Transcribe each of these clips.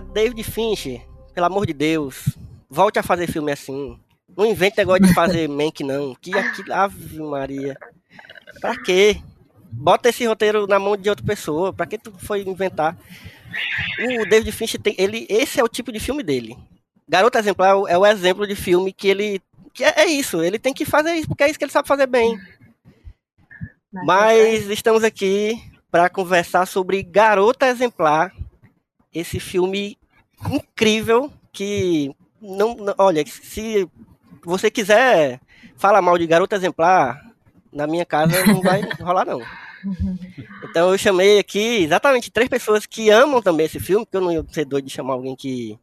David Fincher, pelo amor de Deus, volte a fazer filme assim. Não invente negócio de fazer Mank, não. Que aquilo, Ave Maria. Pra quê? Bota esse roteiro na mão de outra pessoa. Pra que tu foi inventar? O David Fincher tem. Ele, esse é o tipo de filme dele. Garota Exemplar é o exemplo de filme que ele. Que é, é isso, ele tem que fazer isso, porque é isso que ele sabe fazer bem. Mas estamos aqui para conversar sobre Garota Exemplar, esse filme incrível que não, não- olha, se você quiser falar mal de Garota Exemplar, na minha casa não vai rolar não. Então eu chamei aqui exatamente três pessoas que amam também esse filme, porque eu não ia ser doido de chamar alguém que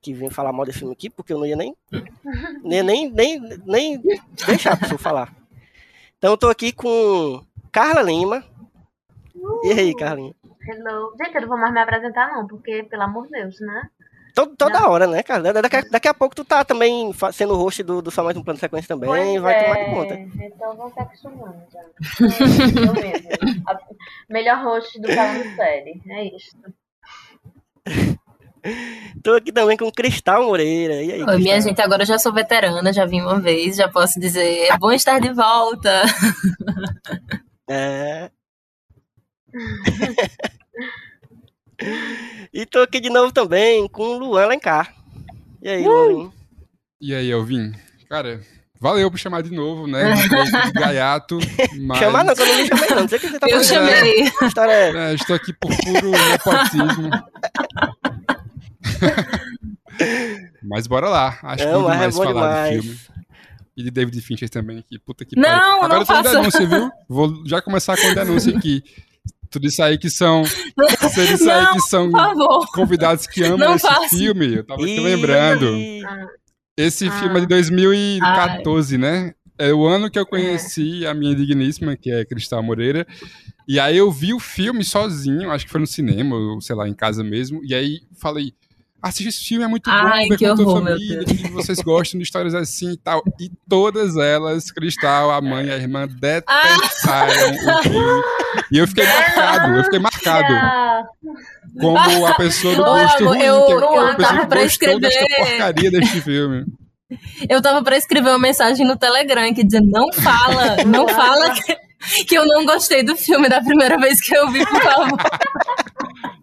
que vem falar mal desse filme aqui, porque eu não ia nem nem nem, nem, nem deixar a pessoa falar. Então eu tô aqui com Carla Lima. E aí, Carlinha? Hello. Gente, eu não vou mais me apresentar, não, porque, pelo amor de Deus, né? To- Toda hora, né, cara? Daqui a, daqui a pouco tu tá também sendo host do, do Só Mais Um Plano de Sequência também, Pois vai tomar é, de conta. Então vão se acostumando já. É, eu mesmo. A melhor host do Falando Série. É isso. Tô aqui também com Cristal Moreira. E aí, Oi, minha Cristal? gente, agora eu já sou veterana, já vim uma vez, já posso dizer, é bom estar de volta. É. e tô aqui de novo também com o Luan Lencar. E aí, Luan? E aí, Elvin? Cara, valeu por chamar de novo, né? De Gaiato, mas... Chama não, que eu não me chamei não. Não sei o que você tá Eu falando. chamei. Que história é essa? É, estou aqui por puro nepotismo. mas bora lá. Acho Não, mas é demais bom falar demais. de filme. E de David Fincher também aqui. Puta que Não, pariu. não Agora eu tô em faça. denúncia, viu? Vou já começar com a denúncia aqui. Tudo isso aí que são... Tudo isso aí que são convidados que amam Não esse faça. filme. Eu tava aqui lembrando. Ah, Esse Ah. filme é de 2014, né? É o ano que eu conheci a minha digníssima, que é Cristal Moreira. E aí eu vi o filme sozinho, acho que foi no cinema, ou sei lá, em casa mesmo. E aí falei, assiste esse filme, é muito bom, Ai, ver que com a tua família, que vocês gostam de histórias assim e tal. E todas elas, Cristal, a mãe e a irmã, detestaram o filme. E eu fiquei marcado, eu fiquei marcado ah, como a pessoa do gosto ruim, eu- que é eu a pessoa tava que pra escrever. porcaria deste filme. Eu tava pra escrever uma mensagem no Telegram que dizendo, não fala, não fala que, que eu não gostei do filme da primeira vez que eu vi, por favor.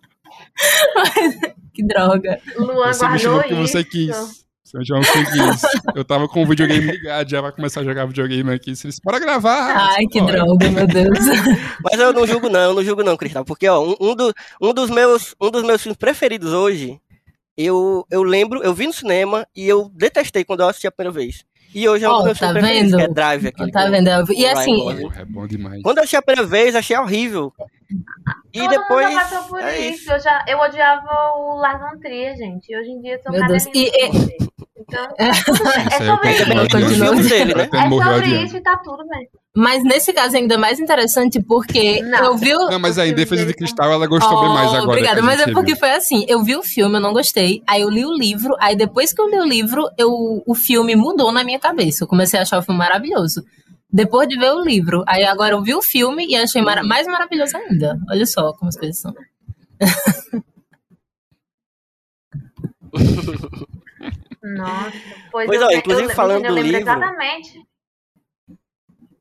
Mas, que droga. Luan Você me chamou porque você quis. Você me chamou porque quis. Eu tava com o videogame ligado, já vai começar a jogar videogame aqui. Você disse, bora gravar. Ai, que Bora. droga, meu Deus. Mas eu não julgo não, eu não julgo não, Cristal, porque ó, um, um, do- um dos meus um dos meus filmes preferidos hoje, eu eu lembro, eu vi no cinema e eu detestei quando eu assisti a primeira vez. E hoje é um dos meus tá filmes preferidos, vendo? que é Drive, aquele Tá vendo? E assim, é bom demais. Quando eu assisti a primeira vez, achei horrível. E Todo depois mundo passou por é isso. isso. Eu, já, eu odiava o Lars von Trier, gente. E hoje em dia eu sou Meu Deus. E- dele. Então, É. é sobre isso. Né? É sobre isso e tá tudo bem. Mas nesse caso é ainda mais interessante porque Não. eu vi o. Não, mas aí, Defesa de Cristal, ela gostou bem mais Oh, agora. Obrigada, mas é porque viu. foi assim. Eu vi o filme, eu não gostei. Aí eu li o livro. Aí depois que eu li o livro, eu, o filme mudou na minha cabeça. Eu comecei a achar o filme maravilhoso. Depois de ver o livro. Aí agora eu vi o filme e achei mara- mais maravilhoso ainda. Olha só como as coisas são. Nossa, pois, Pois eu, ó, eu- inclusive eu, falando eu do lembro livro- exatamente.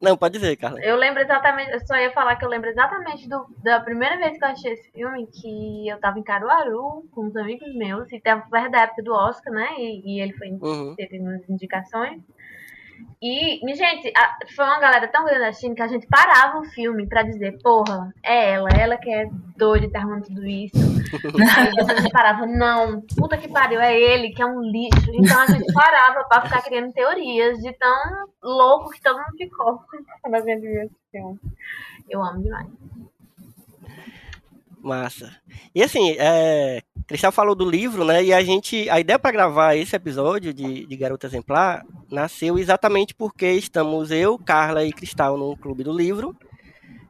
Não, pode dizer, Carla. Eu lembro exatamente, eu só ia falar que eu lembro exatamente do, da primeira vez que eu achei esse filme, que eu tava em Caruaru com uns amigos meus, e tava perto da época do Oscar, né? E, e ele foi Uhum. teve umas indicações. E, gente, a- foi uma galera tão grande assim que a gente parava o filme pra dizer, porra, é ela, ela que é doida e tá arrumando tudo isso. Aí a gente parava, não, puta que pariu, é ele que é um lixo. Então a gente parava pra ficar criando teorias de tão louco que todo mundo ficou quando a gente viu esse filme. Eu amo demais. Massa. E assim, é, Cristal falou do livro, né? E a gente, a ideia para gravar esse episódio de, de Garota Exemplar nasceu exatamente porque estamos eu, Carla e Cristal num clube do livro,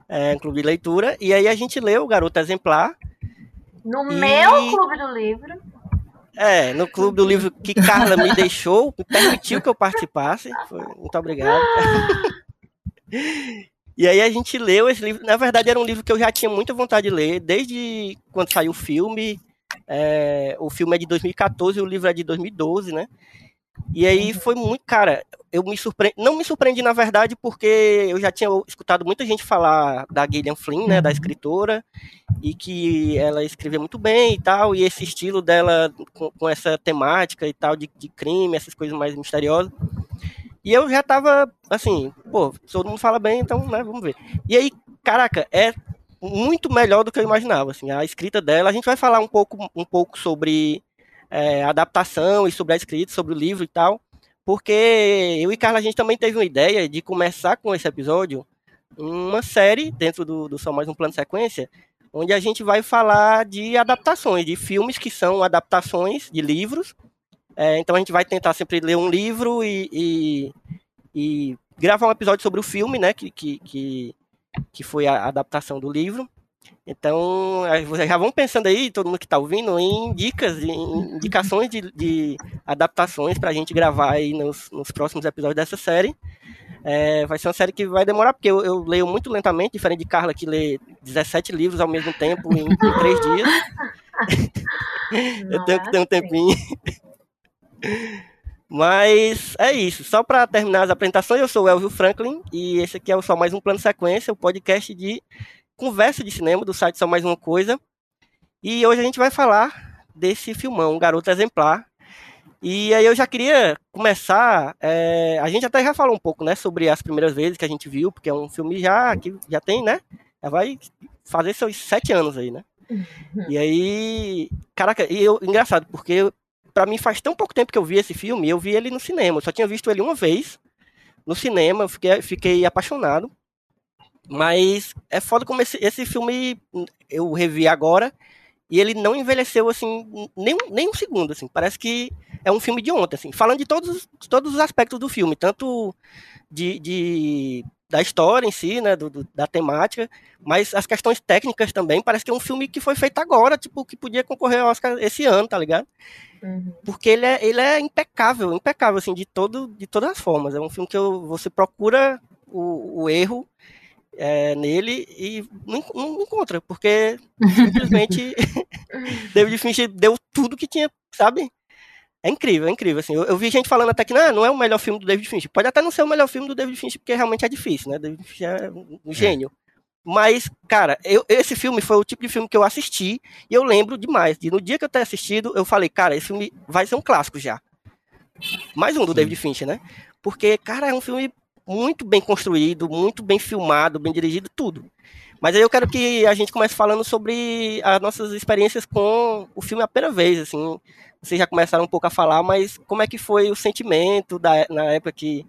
é, um clube de leitura, e aí a gente leu Garota Exemplar, No E- meu clube do livro, é, no clube do livro que Carla me deixou, permitiu que eu participasse. Foi- muito obrigado. E aí a gente leu esse livro. Na verdade, era um livro que eu já tinha muita vontade de ler, desde quando saiu o filme. É, o filme é de 2014 e o livro é de 2012, né? E aí foi muito, cara, eu me surpreendi, não me surpreendi na verdade porque eu já tinha escutado muita gente falar da Gillian Flynn, né, da escritora, e que ela escrevia muito bem e tal, e esse estilo dela com, com essa temática e tal de, de crime, essas coisas mais misteriosas. E eu já tava assim, pô, todo mundo fala bem, então, né, vamos ver. E aí, caraca, é muito melhor do que eu imaginava, assim, a escrita dela. A gente vai falar um pouco, um pouco sobre é, adaptação e sobre a escrita, sobre o livro e tal, porque eu e Carla, a gente também teve uma ideia de começar com esse episódio uma série dentro do, do Só Mais Um Plano Sequência, onde a gente vai falar de adaptações, de filmes que são adaptações de livros. É, então a gente vai tentar sempre ler um livro e, e, e gravar um episódio sobre o filme, né? Que, que, que, que foi a adaptação do livro. Então, aí vocês já vão pensando aí, todo mundo que está ouvindo, em dicas, em indicações de, de adaptações para a gente gravar aí nos, nos próximos episódios dessa série. É, vai ser uma série que vai demorar, porque eu, eu leio muito lentamente, diferente de Carla, que lê 17 livros ao mesmo tempo em, em três dias. eu tenho é que ter um tempinho. Mas é isso. Só para terminar as apresentações, eu sou o Elvio Franklin e esse aqui é o Só Mais Um Plano Sequência, o podcast de conversa de cinema do site Só Mais Uma Coisa. E hoje a gente vai falar desse filmão, Garota Exemplar. E aí eu já queria começar. é, a gente até já falou um pouco, né, sobre as primeiras vezes que a gente viu, porque é um filme já que já tem, né? Já vai fazer seus sete anos aí, né? E aí, caraca, e eu, engraçado, porque pra mim faz tão pouco tempo que eu vi esse filme, eu vi ele no cinema, eu só tinha visto ele uma vez no cinema, eu fiquei, fiquei apaixonado. Mas é foda como esse, esse filme eu revi agora e ele não envelheceu assim nem, nem um segundo, assim. Parece que é um filme de ontem, assim. Falando de todos, todos os aspectos do filme, tanto de, de- da história em si, né, do, do- da temática, mas as questões técnicas também. Parece que é um filme que foi feito agora, tipo, que podia concorrer ao Oscar esse ano, tá ligado? Uhum. porque ele é, ele é impecável, impecável, assim, de, todo, de todas as formas. É um filme que eu, você procura o, o erro é, nele e não, não encontra, porque simplesmente David Fincher deu tudo que tinha, sabe? É incrível, é incrível, assim. Eu, eu vi gente falando até que não, não é o melhor filme do David Fincher. Pode até não ser o melhor filme do David Fincher, porque realmente é difícil, né? David Fincher é um um gênio. Mas, cara, eu- esse filme foi o tipo de filme que eu assisti e eu lembro demais. E no dia que eu ter assistido, eu falei, cara, esse filme vai ser um clássico já. Mais um do Sim. David Fincher, né? Porque, cara, é um filme muito bem construído, muito bem filmado, bem dirigido, tudo. Mas aí eu quero que a gente comece falando sobre as nossas experiências com o filme a primeira vez, assim. Vocês já começaram um pouco a falar, mas como é que foi o sentimento da, na época que,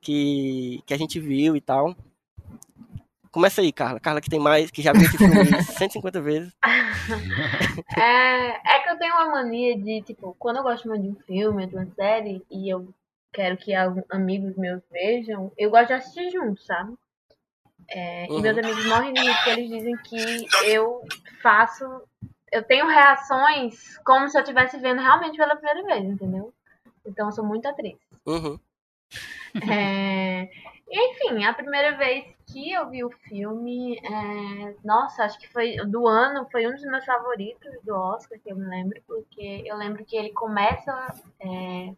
que, que a gente viu e tal? Começa aí, Carla. Carla que tem mais, que já viu esse filme 150 vezes. É, é que eu tenho uma mania de, tipo, quando eu gosto muito de um filme, de uma série, e eu quero que amigos meus vejam, eu gosto de assistir junto, sabe? É, Uhum. E meus amigos morrem de porque eles dizem que eu faço. Eu tenho reações como se eu estivesse vendo realmente pela primeira vez, entendeu? Então eu sou muito atriz. Uhum. É, Enfim, a primeira vez que eu vi o filme, é, nossa, acho que foi do ano, foi um dos meus favoritos do Oscar, que eu me lembro, porque eu lembro que ele começa, é,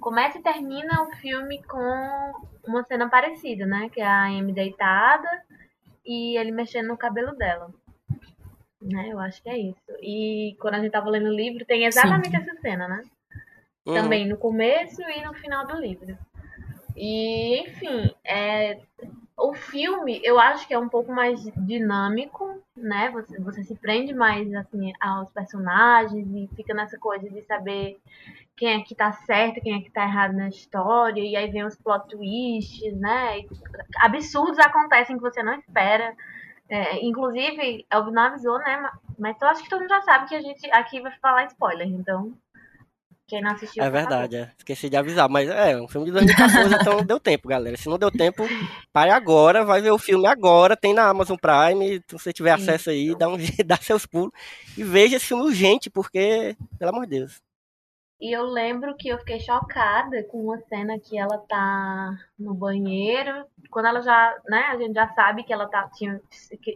começa e termina o filme com uma cena parecida, né? Que é a Amy deitada e ele mexendo no cabelo dela. Né, eu acho que é isso. E quando a gente tava lendo o livro, tem exatamente essa cena, né? Uhum. também no começo e no final do livro. E, enfim, é, o filme eu acho que é um pouco mais dinâmico, né? Você, você se prende mais assim aos personagens e fica nessa coisa de saber quem é que tá certo, quem é que tá errado na história, e aí vem os plot twists, né? E absurdos acontecem que você não espera. É, inclusive, Elvio não avisou, né? ma- Mas eu acho que todo mundo já sabe que a gente aqui vai falar spoiler, então. Quem não assistiu. É verdade, é. esqueci de avisar, mas é um filme de 2014, então deu tempo, galera. Se não deu tempo, pare agora, vai ver o filme agora, tem na Amazon Prime, se você tiver acesso aí, dá, um, dá seus pulos e veja esse filme urgente, porque, pelo amor de Deus. E eu lembro que eu fiquei chocada com uma cena que ela tá no banheiro, quando ela já, né, a gente já sabe que ela tá, tinha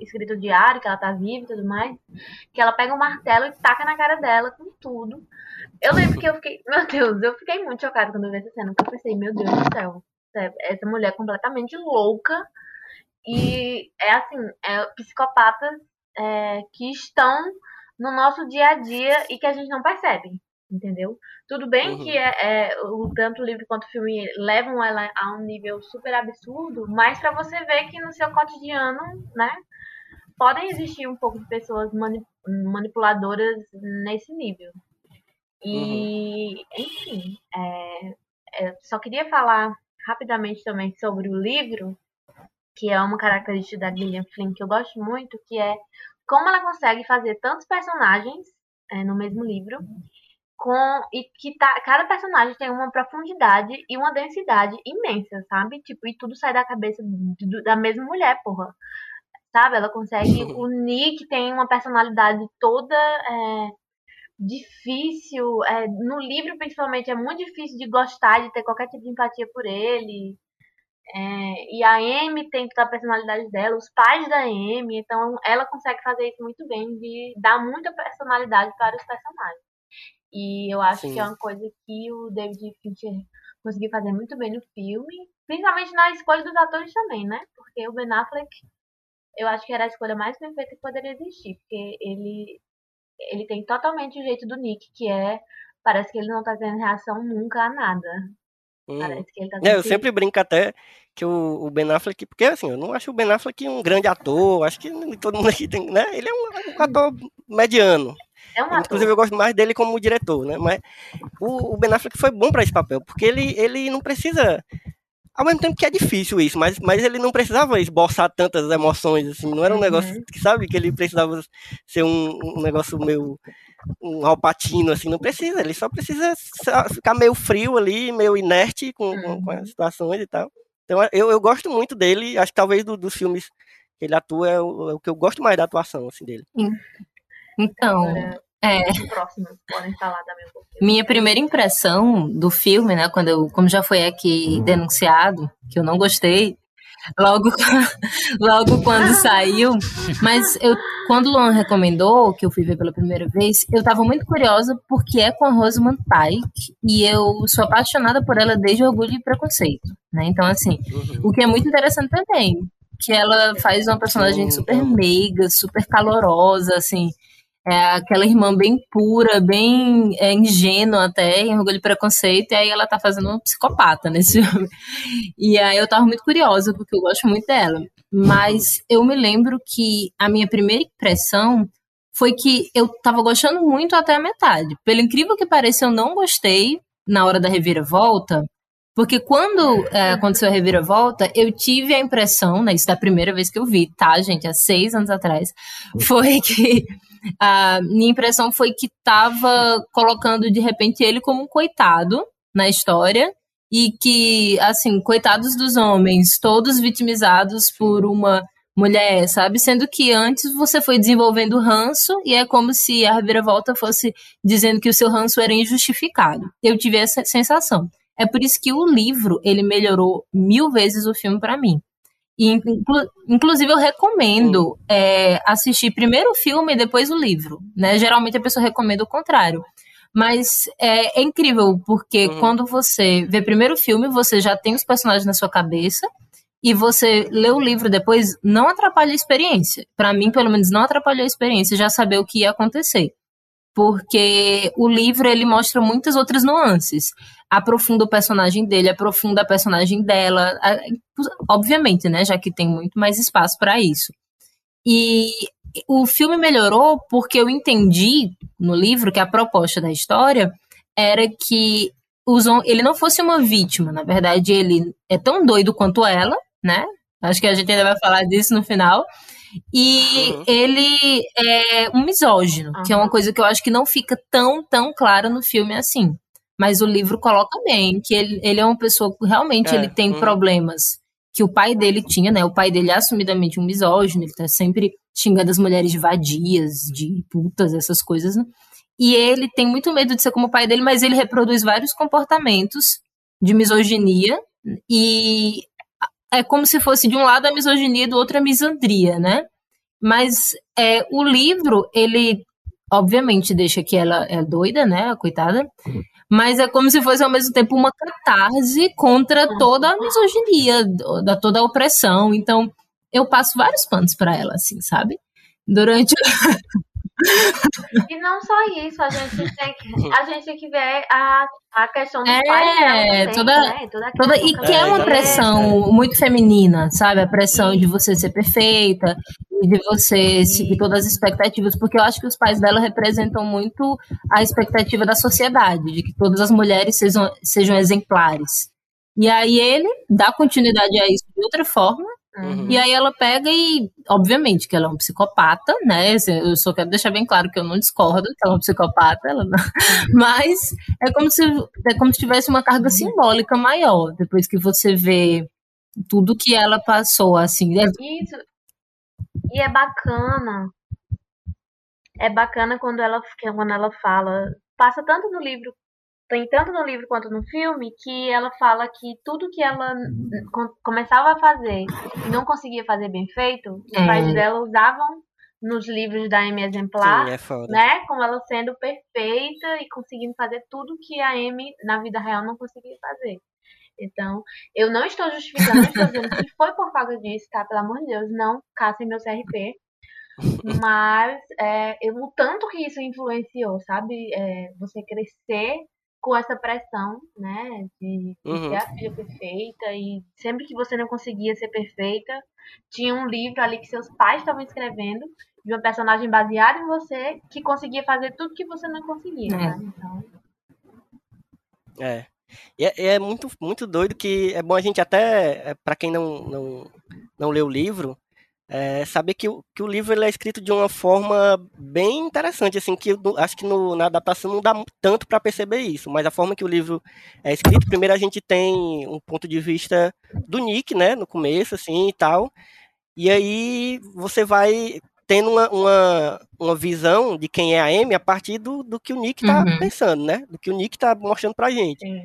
escrito o diário, que ela tá viva e tudo mais, que ela pega um martelo e taca na cara dela com tudo. Eu lembro que eu fiquei, meu Deus, eu fiquei muito chocada quando eu vi essa cena, porque eu pensei, meu Deus do céu, essa mulher é completamente louca e é assim, é psicopatas é, que estão no nosso dia a dia e que a gente não percebe entendeu? Tudo bem Uhum. que é, é, o, tanto o livro quanto o filme levam ela a um nível super absurdo, mas para você ver que no seu cotidiano, né, podem existir um pouco de pessoas mani- manipuladoras nesse nível. E, enfim, é, é, só queria falar rapidamente também sobre o livro, que é uma característica da Gillian Flynn que eu gosto muito, que é como ela consegue fazer tantos personagens é, no mesmo livro com e que tá, cada personagem tem uma profundidade e uma densidade imensa, sabe? Tipo, e tudo sai da cabeça do- da mesma mulher, porra. Sabe? Ela consegue. O Nick tem uma personalidade toda é, difícil. é, no livro, principalmente, é muito difícil de gostar, de ter qualquer tipo de empatia por ele. É, e a Amy tem toda a personalidade dela, os pais da Amy, então ela consegue fazer isso muito bem, de dar muita personalidade para os personagens. E eu acho Sim. que é uma coisa que o David Fincher conseguiu fazer muito bem no filme, principalmente na escolha dos atores também, né? Porque o Ben Affleck, eu acho que era a escolha mais perfeita que poderia existir, porque ele ele tem totalmente o jeito do Nick, que é parece que ele não tá tendo reação nunca a nada. Uhum. Parece que ele tá É, eu sempre- sempre brinco até que o, o Ben Affleck, porque assim, eu não acho o Ben Affleck um grande ator, acho que todo mundo aqui tem, né? Ele é um, um ator mediano. É um. Inclusive eu gosto mais dele como diretor, né? Mas o, o Ben Affleck foi bom para esse papel, porque ele, ele não precisa ao mesmo tempo que é difícil isso, mas, mas ele não precisava esboçar tantas emoções, assim, não era um Uhum. negócio que sabe que ele precisava ser um, um negócio meio um alpatino, assim, não precisa, ele só precisa só ficar meio frio ali, meio inerte com, com, com as situações e tal. Então eu, eu gosto muito dele, acho que talvez do- dos filmes que ele atua é o, é o que eu gosto mais da atuação, assim, dele. Então, Agora, é, próximos podem falar minha primeira impressão do filme, né, quando eu, como já foi aqui denunciado, que eu não gostei, logo, logo quando saiu, mas eu, quando o Luan recomendou, que eu fui ver pela primeira vez, eu tava muito curiosa porque é com a Rosamund Pike e eu sou apaixonada por ela desde Orgulho e Preconceito, né, então assim, o que é muito interessante também, que ela faz uma personagem super amo. meiga, super calorosa, assim, é aquela irmã bem pura, bem é, ingênua até, em orgulho e preconceito, e aí ela tá fazendo uma psicopata nesse filme. E aí eu tava muito curiosa, porque eu gosto muito dela. Mas eu me lembro que a minha primeira impressão foi que eu tava gostando muito até a metade. Pelo incrível que pareça, eu não gostei na hora da reviravolta, porque quando é, aconteceu a reviravolta, eu tive a impressão, né, isso da primeira vez que eu vi, tá, gente, há seis anos atrás, foi que a minha impressão foi que tava colocando de repente ele como um coitado na história e que, assim, coitados dos homens, todos vitimizados por uma mulher, sabe? Sendo que antes você foi desenvolvendo ranço e é como se a reviravolta fosse dizendo que o seu ranço era injustificado. Eu tive essa sensação. É por isso que o livro, ele melhorou mil vezes o filme para mim. E, inclu inclusive, eu recomendo é, assistir primeiro o filme e depois o livro. Né? Geralmente a pessoa recomenda o contrário. Mas é, é incrível, porque uhum. quando você vê primeiro o filme, você já tem os personagens na sua cabeça, e você lê o livro depois, não atrapalha a experiência. Para mim, pelo menos, não atrapalhou a experiência já saber o que ia acontecer. Porque o livro ele mostra muitas outras nuances. Aprofunda o personagem dele, aprofunda a personagem dela, obviamente, né, já que tem muito mais espaço para isso. E o filme melhorou porque eu entendi no livro que a proposta da história era que ele não fosse uma vítima, na verdade ele é tão doido quanto ela, né? Acho que a gente ainda vai falar disso no final. E uhum. ele é um misógino, uhum. que é uma coisa que eu acho que não fica tão, tão clara no filme assim. Mas o livro coloca bem que ele, ele é uma pessoa que realmente é. ele tem uhum. problemas que o pai dele tinha, né? O pai dele é assumidamente um misógino, ele tá sempre xingando as mulheres de vadias, de putas, essas coisas, né? E ele tem muito medo de ser como o pai dele, mas ele reproduz vários comportamentos de misoginia e é como se fosse de um lado a misoginia e do outro a misandria, né? Mas é, o livro, ele obviamente deixa que ela é doida, né, a coitada, mas é como se fosse ao mesmo tempo uma catarse contra toda a misoginia, da toda a opressão. Então, eu passo vários panos para ela, assim, sabe? Durante E não só isso, a gente tem que, a gente tem que ver a, a questão dos é, pais toda, né? toda, toda E que é uma pressão muito feminina, sabe? A pressão de você ser perfeita, de você seguir todas as expectativas, porque eu acho que os pais dela representam muito a expectativa da sociedade, de que todas as mulheres sejam, sejam exemplares. E aí ele dá continuidade a isso de outra forma, Uhum. E aí ela pega e, obviamente, que ela é um psicopata, né? Eu só quero deixar bem claro que eu não discordo que ela é um psicopata, ela não... mas é como se é como se tivesse uma carga simbólica maior depois que você vê tudo que ela passou, assim. É... Isso. E é bacana. É bacana quando ela, quando ela fala. Passa tanto no livro tem tanto no livro quanto no filme que ela fala que tudo que ela começava a fazer e não conseguia fazer bem feito, os é. pais dela usavam nos livros da Amy Exemplar, Sim, é né? Como ela sendo perfeita e conseguindo fazer tudo que a Amy na vida real não conseguia fazer. Então, eu não estou justificando, não estou dizendo que foi por causa disso, tá? Pelo amor de Deus, não caçem meu CRP. Mas é, eu, o tanto que isso influenciou, sabe? É, você crescer com essa pressão, né, de, de uhum. ser a filha perfeita e sempre que você não conseguia ser perfeita, tinha um livro ali que seus pais estavam escrevendo de uma personagem baseada em você que conseguia fazer tudo que você não conseguia, é. né? Então... É. E é, é, muito, muito doido que é bom a gente até, é, para quem não, não, não leu o livro, é, saber que, o, que o livro ele é escrito de uma forma bem interessante, assim, que eu, acho que no, na adaptação não dá tanto para perceber isso, mas a forma que o livro é escrito, primeiro a gente tem um ponto de vista do Nick, né, no começo, assim, e tal, e aí você vai tendo uma, uma, uma visão de quem é a Amy a partir do, do que o Nick tá uhum. pensando, né, do que o Nick tá mostrando pra gente. Sim.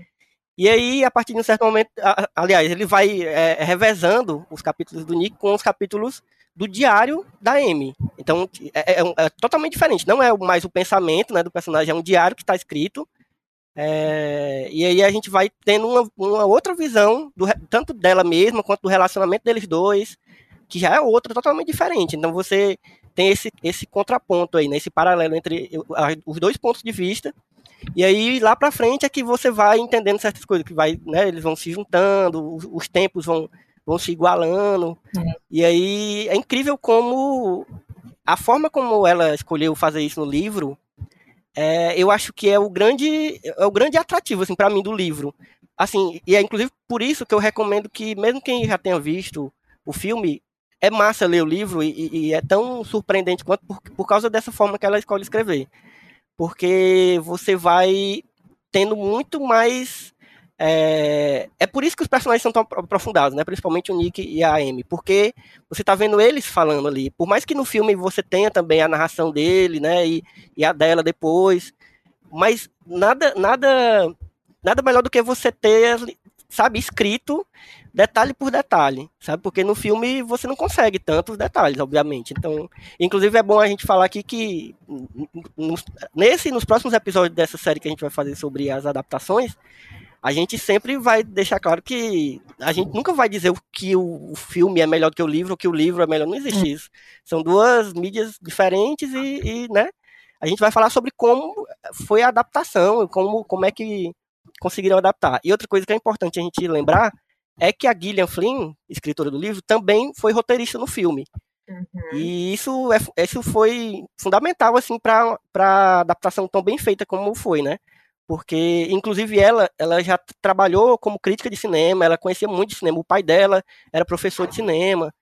E aí, a partir de um certo momento, aliás, ele vai é, revezando os capítulos do Nick com os capítulos do diário da Amy. Então, é, é, é, totalmente diferente. Não é mais o pensamento né, do personagem, é um diário que está escrito. É, e aí a gente vai tendo uma, uma outra visão, do, tanto dela mesma quanto do relacionamento deles dois, que já é outra totalmente diferente. Então você tem esse, esse contraponto aí, né, esse paralelo entre os dois pontos de vista. E aí lá para frente é que você vai entendendo certas coisas, que vai, né, eles vão se juntando, os, os tempos vão vão se igualando. É. E aí é incrível como a forma como ela escolheu fazer isso no livro, é, eu acho que é o grande é o grande atrativo assim para mim do livro. Assim, e é inclusive por isso que eu recomendo que mesmo quem já tenha visto o filme, é massa ler o livro e, e é tão surpreendente quanto por, por causa dessa forma que ela escolhe escrever. Porque você vai tendo muito mais é, é por isso que os personagens são tão aprofundados, né? Principalmente o Nick e a Amy, porque você tá vendo eles falando ali. Por mais que no filme você tenha também a narração dele, né? E, e a dela depois, mas nada, nada, nada melhor do que você ter, sabe, escrito detalhe por detalhe, sabe? Porque no filme você não consegue tantos detalhes, obviamente. Então, inclusive é bom a gente falar aqui que nesse, nos próximos episódios dessa série que a gente vai fazer sobre as adaptações, a gente sempre vai deixar claro que a gente nunca vai dizer que o, filme é melhor do que o livro, ou que o livro é melhor. Não existe hum. isso. São duas mídias diferentes e, e, né? A gente vai falar sobre como foi a adaptação, como, como é que conseguiram adaptar. E outra coisa que é importante a gente lembrar é que a Gillian Flynn, escritora do livro, também foi roteirista no filme. Uhum. E isso, é, isso foi fundamental assim para a adaptação tão bem feita como foi, né? porque inclusive ela, ela já trabalhou como crítica de cinema, ela conhecia muito de cinema, o pai dela era professor de cinema,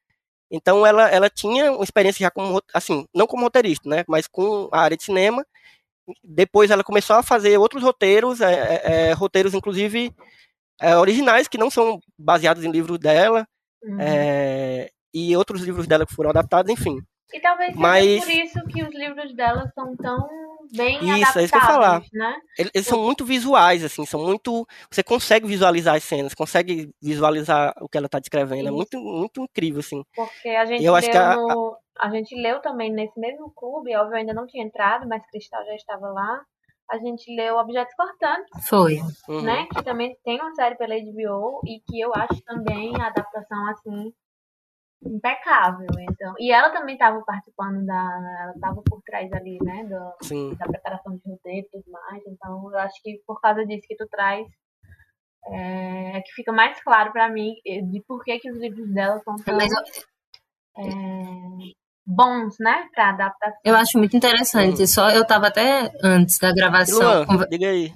então ela, ela tinha uma experiência já como, assim, não como roteirista, né, mas com a área de cinema, depois ela começou a fazer outros roteiros, é, é, é roteiros inclusive é, originais, que não são baseados em livros dela, uhum. É, e outros livros dela que foram adaptados, enfim. E talvez Mas... por isso que os livros dela são tão bem isso, é isso que eu ia falar. né? Eles, eles, são muito visuais, assim, são muito. Você consegue visualizar as cenas, consegue visualizar o que ela está descrevendo. Isso. É muito, muito incrível, assim. Porque a gente, eu acho que a, no... a gente leu também nesse mesmo clube, óbvio, eu ainda não tinha entrado, mas Cristal já estava lá. A gente leu Objetos Cortantes. Foi. Uhum. Né? Que também tem uma série pela HBO e que eu acho também a adaptação, assim, impecável. Então, e ela também estava participando da, ela estava por trás ali, né, do, da preparação de roteiro e tudo mais. Então, eu acho que por causa disso que tu traz é, que fica mais claro para mim de por que, que os livros dela são tão é, bons, né, para adaptação. Eu acho muito interessante. Hum. Só eu estava até antes da gravação. Luan, diga aí.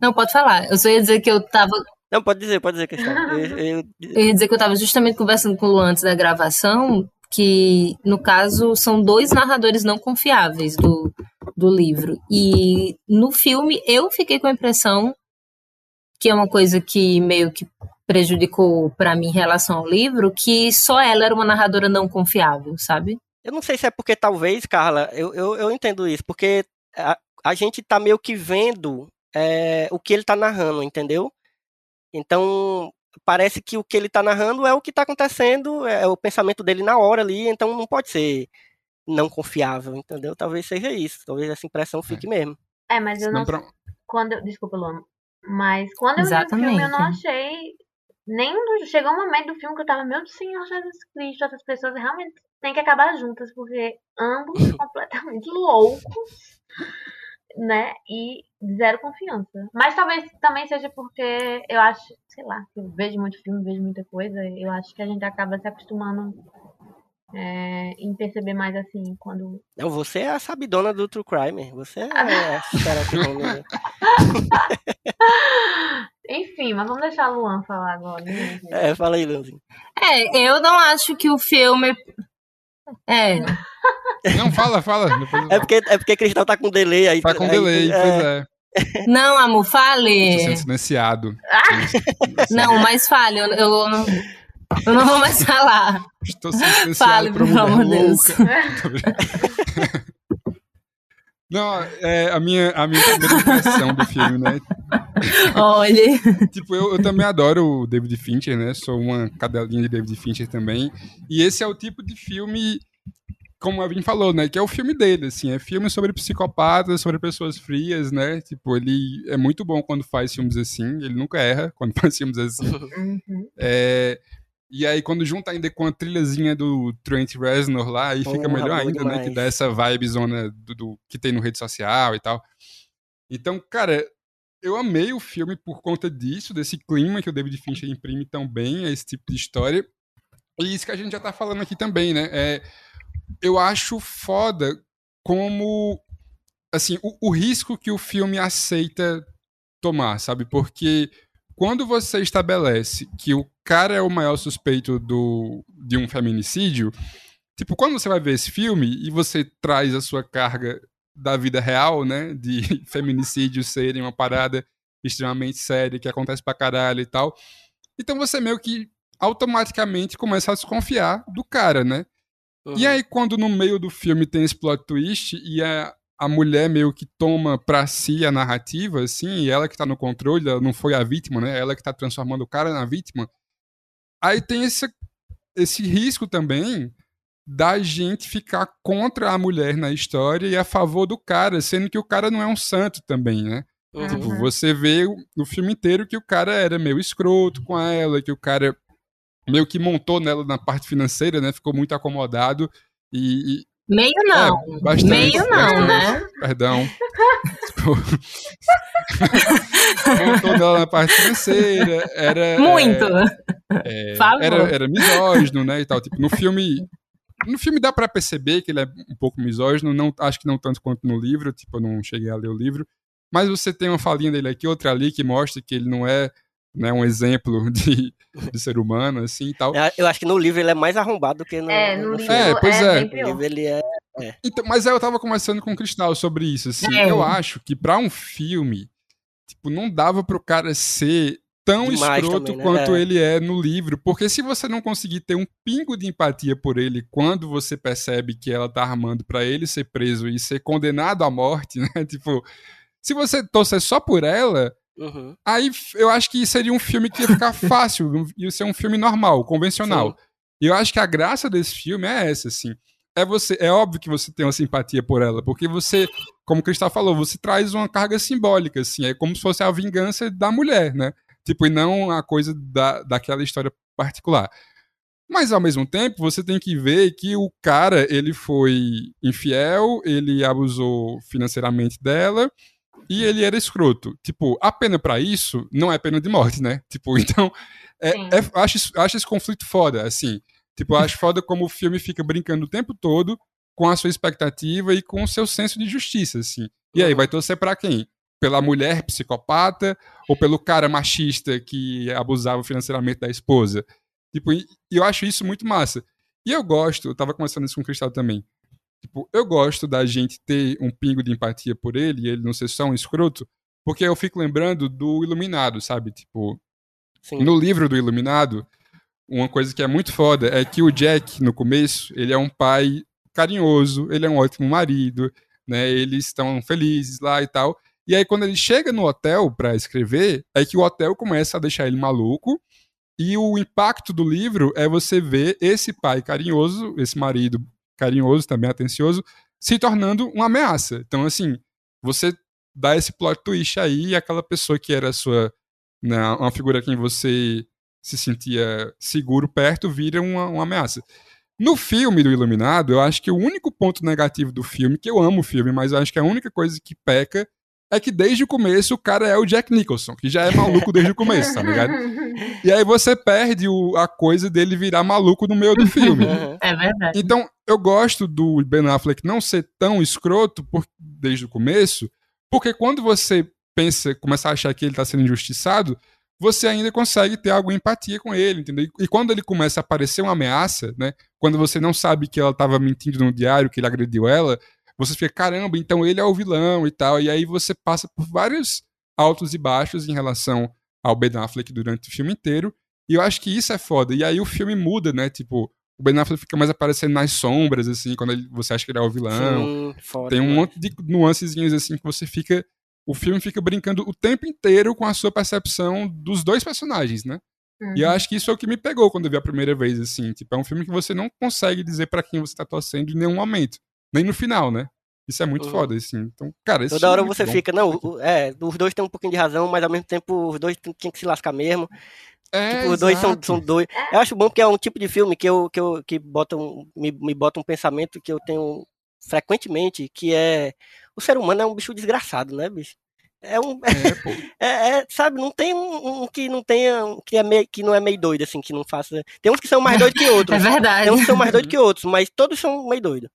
Não, pode falar. Eu só ia dizer que eu estava não, pode dizer, pode dizer, questão. Eu, eu... eu ia dizer que eu estava justamente conversando com o Lu antes da gravação, que, no caso, são dois narradores não confiáveis do, do livro. E no filme eu fiquei com a impressão que é uma coisa que meio que prejudicou para mim em relação ao livro, que só ela era uma narradora não confiável, sabe? Eu não sei se é porque talvez, Carla, eu, eu, eu entendo isso, porque a, a gente tá meio que vendo é, o que ele tá narrando, entendeu? Então, parece que o que ele está narrando é o que está acontecendo, é o pensamento dele na hora ali, então não pode ser não confiável, entendeu? Talvez seja isso, talvez essa impressão fique é. mesmo. É, mas eu não. não quando, desculpa, Luana, mas quando eu Exatamente. vi o filme, eu não achei. Nem chegou um momento do filme que eu tava, meu Senhor Jesus Cristo, essas pessoas realmente têm que acabar juntas, porque ambos completamente loucos né? E zero confiança. Mas talvez também seja porque eu acho, sei lá, eu vejo muito filme, vejo muita coisa, eu acho que a gente acaba se acostumando é, em perceber mais assim, quando. Não, você é a sabidona do True Crime. Você é a Enfim, mas vamos deixar a Luan falar agora. Né? É, fala aí, Luanzinho. É, eu não acho que o filme é. Não, fala, fala. É porque, é porque Cristal tá com delay aí. Tá com aí, delay, é... pois é. Não, amor, fale. Estou sendo silenciado. Não, mas fale, eu, eu, não, eu não vou mais falar. Estou sendo silenciado fale, pelo amor de Deus. Não, é a minha, a minha primeira impressão do filme, né? Olha. Tipo, eu, eu, também adoro o David Fincher, né? Sou uma cadelinha de David Fincher também. E esse é o tipo de filme, como a Vin falou, né? Que é o filme dele, assim. É filme sobre psicopatas, sobre pessoas frias, né? Tipo, ele é muito bom quando faz filmes assim. Ele nunca erra quando faz filmes assim. Uhum. É, e aí, quando junta ainda com a trilhazinha do Trent Reznor lá, aí fica melhor ainda, demais. né? Que dá essa vibe zona do, do, que tem no rede social e tal. Então, cara, eu amei o filme por conta disso, desse clima que o David Fincher imprime tão bem a esse tipo de história. E isso que a gente já tá falando aqui também, né? É, eu acho foda como, assim, o, o risco que o filme aceita tomar, sabe? Porque quando você estabelece que o cara é o maior suspeito do, de um feminicídio, tipo, quando você vai ver esse filme e você traz a sua carga da vida real, né, de feminicídio serem uma parada extremamente séria, que acontece pra caralho e tal. Então você meio que automaticamente começa a desconfiar do cara, né? Uhum. E aí, quando no meio do filme tem esse plot twist e a, a mulher meio que toma pra si a narrativa, assim, e ela que tá no controle, ela não foi a vítima, né? Ela que tá transformando o cara na vítima. Aí tem esse, esse risco também da gente ficar contra a mulher na história e a favor do cara, sendo que o cara não é um santo também, né? Uhum. Tipo, você vê no filme inteiro que o cara era meio escroto com ela, que o cara meio que montou nela na parte financeira, né? Ficou muito acomodado e. meio não. É, bastante, meio não, bastante, né? Perdão. montou nela na parte financeira. Era. Muito. É, é, era, era misógino, né? E tal. Tipo, no filme no filme dá para perceber que ele é um pouco misógino, não, acho que não tanto quanto no livro, tipo, eu não cheguei a ler o livro, mas você tem uma falinha dele aqui, outra ali, que mostra que ele não é né, um exemplo de, de ser humano, assim e tal. Eu acho que no livro ele é mais arrombado do que no, é, no, no livro. É, pois é. é. No livro ele é... é. Então, mas aí eu tava conversando com o Cristal sobre isso, assim, é. eu acho que para um filme, tipo, não dava pro cara ser tão Demais escroto também, né? quanto é. ele é no livro. Porque se você não conseguir ter um pingo de empatia por ele quando você percebe que ela tá armando para ele ser preso e ser condenado à morte, né? Tipo, se você torcer só por ela, uhum. aí eu acho que seria um filme que ia ficar fácil, ia ser um filme normal, convencional. Sim. E eu acho que a graça desse filme é essa, assim. É, você, é óbvio que você tem uma simpatia por ela, porque você, como o Cristal falou, você traz uma carga simbólica, assim, é como se fosse a vingança da mulher, né? Tipo, e não a coisa da, daquela história particular. Mas ao mesmo tempo, você tem que ver que o cara, ele foi infiel, ele abusou financeiramente dela e ele era escroto. Tipo, a pena para isso não é pena de morte, né? Tipo, então, é, é, acho, acho esse conflito foda, assim. Tipo, acho foda como o filme fica brincando o tempo todo com a sua expectativa e com o seu senso de justiça, assim. E aí, vai torcer para quem? pela mulher psicopata ou pelo cara machista que abusava financeiramente da esposa. Tipo, e eu acho isso muito massa. E eu gosto, eu tava conversando isso com o Cristal também. Tipo, eu gosto da gente ter um pingo de empatia por ele e ele não ser só um escroto, porque eu fico lembrando do Iluminado, sabe? Tipo, Sim. no livro do Iluminado, uma coisa que é muito foda é que o Jack, no começo, ele é um pai carinhoso, ele é um ótimo marido, né? Eles estão felizes lá e tal. E aí, quando ele chega no hotel para escrever, é que o hotel começa a deixar ele maluco. E o impacto do livro é você ver esse pai carinhoso, esse marido carinhoso, também atencioso, se tornando uma ameaça. Então, assim, você dá esse plot twist aí e aquela pessoa que era sua, né, uma figura quem você se sentia seguro perto vira uma, uma ameaça. No filme do Iluminado, eu acho que o único ponto negativo do filme, que eu amo o filme, mas eu acho que a única coisa que peca é que desde o começo o cara é o Jack Nicholson, que já é maluco desde o começo, tá ligado? E aí você perde o, a coisa dele virar maluco no meio do filme. É verdade. Então, eu gosto do Ben Affleck não ser tão escroto por, desde o começo, porque quando você pensa, começa a achar que ele tá sendo injustiçado, você ainda consegue ter alguma empatia com ele, entendeu? E quando ele começa a aparecer uma ameaça, né? Quando você não sabe que ela tava mentindo no diário, que ele agrediu ela, você fica, caramba, então ele é o vilão e tal. E aí você passa por vários altos e baixos em relação ao Ben Affleck durante o filme inteiro. E eu acho que isso é foda. E aí o filme muda, né? Tipo, o Ben Affleck fica mais aparecendo nas sombras, assim, quando ele, você acha que ele é o vilão. Sim, foda, Tem um né? monte de nuancezinhos, assim, que você fica. O filme fica brincando o tempo inteiro com a sua percepção dos dois personagens, né? Uhum. E eu uhum. acho que isso é o que me pegou quando eu vi a primeira vez, assim. Tipo, é um filme que você não consegue dizer para quem você tá torcendo em nenhum momento nem no final, né? Isso é muito uhum. foda, assim. Então, cara, esse Toda hora é você bom. fica, não, é, os dois têm um pouquinho de razão, mas ao mesmo tempo os dois tinham que se lascar mesmo. É, tipo, os dois são, são dois. Eu acho bom porque é um tipo de filme que eu que, eu, que bota um, me, me bota um pensamento que eu tenho frequentemente, que é o ser humano é um bicho desgraçado, né, bicho? É um. É, é, é, sabe, não tem um, um, que não tenha. Que, é meio, que não é meio doido, assim, que não faça. Tem uns que são mais doidos que outros. É verdade. Tem uns que são mais doidos que outros, mas todos são meio doidos.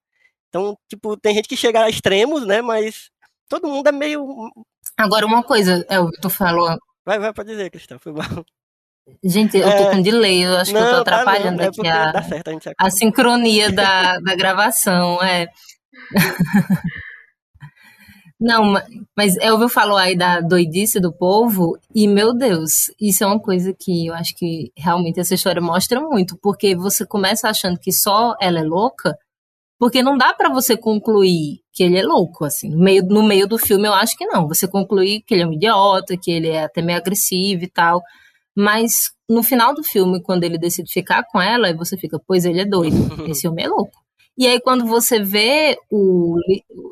Então, tipo, tem gente que chega a extremos, né? Mas todo mundo é meio. Agora, uma coisa, é, tu falou. Vai, vai, pode dizer, Cristal, foi mal. Gente, eu tô é... com delay, eu acho não, que eu tô atrapalhando tá, aqui a, certo, a, a, sincronia da, da gravação, é. Não, mas Elvio falou aí da doidice do povo, e meu Deus, isso é uma coisa que eu acho que realmente essa história mostra muito, porque você começa achando que só ela é louca, porque não dá para você concluir que ele é louco, assim. No meio, no meio do filme, eu acho que não. Você concluir que ele é um idiota, que ele é até meio agressivo e tal. Mas no final do filme, quando ele decide ficar com ela, aí você fica, pois ele é doido. Esse homem é louco. E aí, quando você vê o.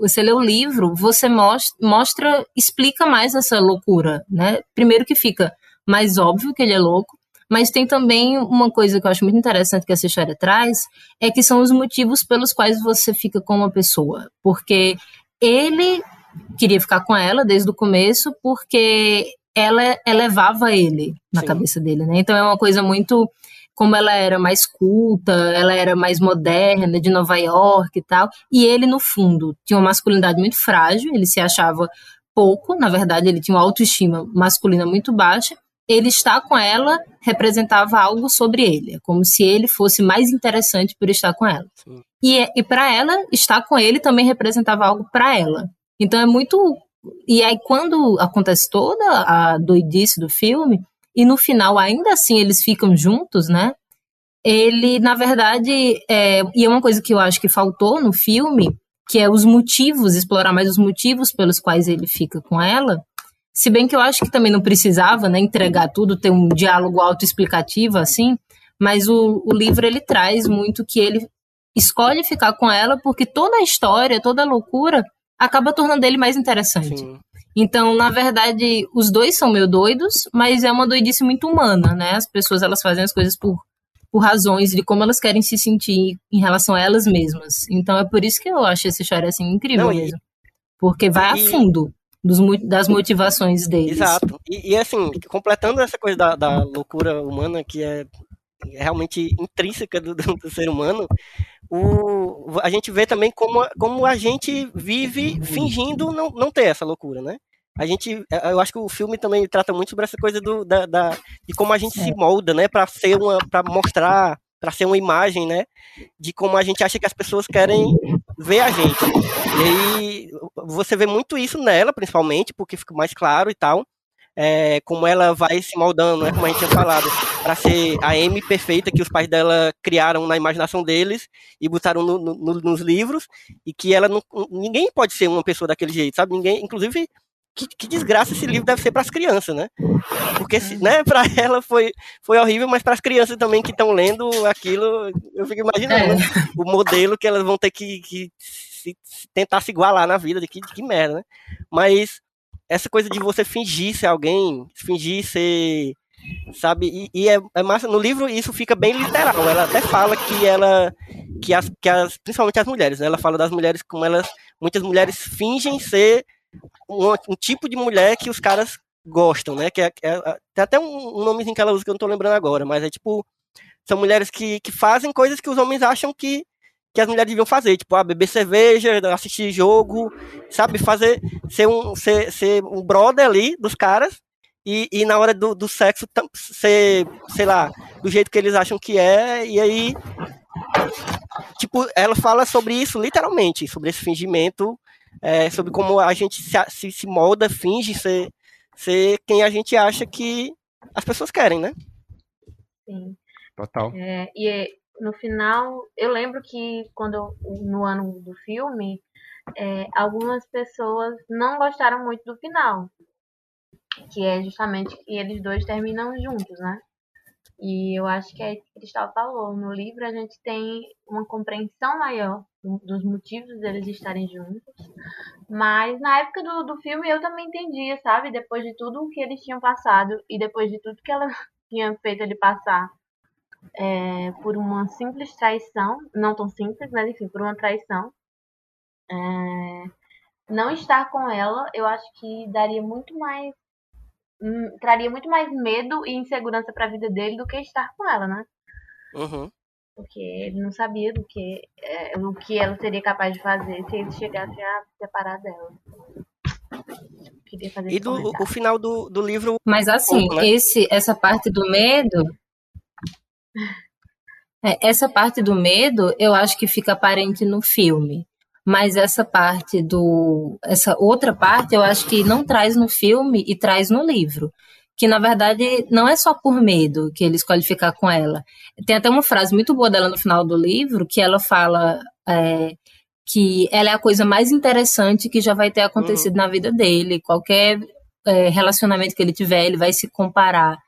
Você lê o livro, você mostra, mostra, explica mais essa loucura, né? Primeiro que fica mais óbvio que ele é louco, mas tem também uma coisa que eu acho muito interessante que essa história traz, é que são os motivos pelos quais você fica com uma pessoa. Porque ele queria ficar com ela desde o começo, porque ela elevava ele na Sim. cabeça dele, né? Então é uma coisa muito como ela era mais culta, ela era mais moderna, de Nova York e tal, e ele no fundo tinha uma masculinidade muito frágil, ele se achava pouco, na verdade ele tinha uma autoestima masculina muito baixa, ele estar com ela representava algo sobre ele, é como se ele fosse mais interessante por estar com ela. Sim. E, e para ela, estar com ele também representava algo para ela. Então é muito. E aí, quando acontece toda a doidice do filme, e no final ainda assim eles ficam juntos, né? Ele, na verdade, é, e é uma coisa que eu acho que faltou no filme, que é os motivos, explorar mais os motivos pelos quais ele fica com ela, se bem que eu acho que também não precisava, né, entregar tudo, ter um diálogo autoexplicativo assim, mas o, o livro ele traz muito que ele escolhe ficar com ela porque toda a história, toda a loucura acaba tornando ele mais interessante. Sim. Então, na verdade, os dois são meio doidos, mas é uma doidice muito humana, né? As pessoas elas fazem as coisas por, por razões de como elas querem se sentir em relação a elas mesmas. Então é por isso que eu acho essa história assim incrível Não, mesmo. Porque vai e... a fundo dos, das motivações deles. Exato. E, e assim, completando essa coisa da, da, loucura humana, que é realmente intrínseca do, do, ser humano, o, a gente vê também como, como a gente vive fingindo não, não ter essa loucura, né? A gente, eu acho que o filme também trata muito sobre essa coisa do, da, da de como a gente é. se molda, né, para ser uma, para mostrar, para ser uma imagem, né, de como a gente acha que as pessoas querem ver a gente. E aí você vê muito isso nela, principalmente, porque fica mais claro e tal. É, como ela vai se moldando, né, como a gente tinha falado, para ser a M perfeita que os pais dela criaram na imaginação deles e botaram no, no, nos livros, e que ela não. Ninguém pode ser uma pessoa daquele jeito, sabe? Ninguém, inclusive. Que, que desgraça esse livro deve ser para as crianças, né? Porque, né, para ela foi, foi horrível, mas para as crianças também que estão lendo aquilo, eu fico imaginando é. né? o modelo que elas vão ter que, que se, tentar se igualar na vida, de que, de que merda, né? Mas essa coisa de você fingir ser alguém, fingir ser. Sabe? E, e é, é, massa. No livro isso fica bem literal. Ela até fala que ela. Que as, que as, principalmente as mulheres, né? ela fala das mulheres como elas. Muitas mulheres fingem ser um, tipo de mulher que os caras gostam, né? Que é, é, tem até um, um nomezinho que ela usa que eu não tô lembrando agora, mas é tipo. São mulheres que, que fazem coisas que os homens acham que, que as mulheres deviam fazer, tipo, ah, beber cerveja, assistir jogo, sabe, fazer, ser um, ser, ser um brother ali dos caras, e, e na hora do, do sexo ser, sei lá, do jeito que eles acham que é, e aí, tipo, ela fala sobre isso literalmente, sobre esse fingimento, é, sobre como a gente se, se, se molda, finge ser, ser quem a gente acha que as pessoas querem, né? Sim. Total. É, e no final, eu lembro que quando no ano do filme, é, algumas pessoas não gostaram muito do final. Que é justamente que eles dois terminam juntos, né? E eu acho que é isso que Cristal falou. No livro a gente tem uma compreensão maior dos motivos deles estarem juntos. Mas na época do, do filme eu também entendia, sabe? Depois de tudo que eles tinham passado e depois de tudo que ela tinha feito ele passar é, por uma simples traição, não tão simples, mas enfim, por uma traição. É, não estar com ela, eu acho que daria muito mais. Hum, traria muito mais medo e insegurança para a vida dele do que estar com ela, né? Uhum. Porque ele não sabia do que, é, o que ela seria capaz de fazer se ele chegasse a separar dela. e do o final do, do livro. Mas assim, pouco, né? esse, essa parte do medo é, essa parte do medo, eu acho que fica aparente no filme. Mas essa parte do. Essa outra parte eu acho que não traz no filme e traz no livro. Que na verdade não é só por medo que ele escolhe ficar com ela. Tem até uma frase muito boa dela no final do livro que ela fala é, que ela é a coisa mais interessante que já vai ter acontecido uhum. na vida dele. Qualquer é, relacionamento que ele tiver, ele vai se comparar.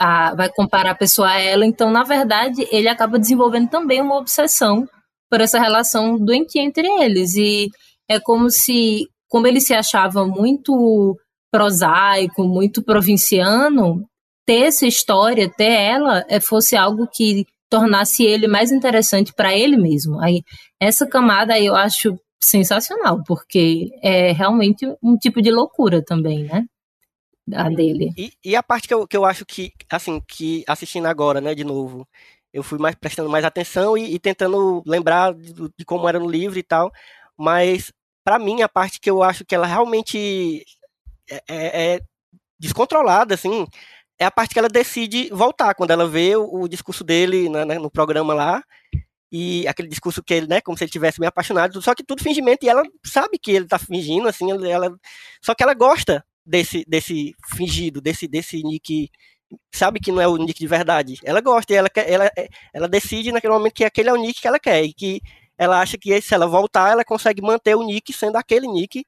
A, vai comparar a pessoa a ela, então, na verdade, ele acaba desenvolvendo também uma obsessão por essa relação doentia entre eles. E é como se, como ele se achava muito prosaico, muito provinciano, ter essa história, ter ela, é, fosse algo que tornasse ele mais interessante para ele mesmo. Aí essa camada aí eu acho sensacional, porque é realmente um tipo de loucura também, né? A dele. E, e a parte que eu, que eu acho que, assim, que assistindo agora, né, de novo, eu fui mais prestando mais atenção e, e tentando lembrar de, de, como era no livro e tal. Mas, para mim, a parte que eu acho que ela realmente é, é, é, descontrolada, assim, é a parte que ela decide voltar, quando ela vê o, o discurso dele né, né, no programa lá. E aquele discurso que ele, né, como se ele tivesse bem apaixonado, só que tudo fingimento, e ela sabe que ele tá fingindo, assim, ela, só que ela gosta desse, desse fingido, desse, desse Nick sabe que não é o nick de verdade. Ela gosta, e ela, ela, ela decide naquele momento que aquele é o nick que ela quer, e que ela acha que se ela voltar, ela consegue manter o nick sendo aquele nick,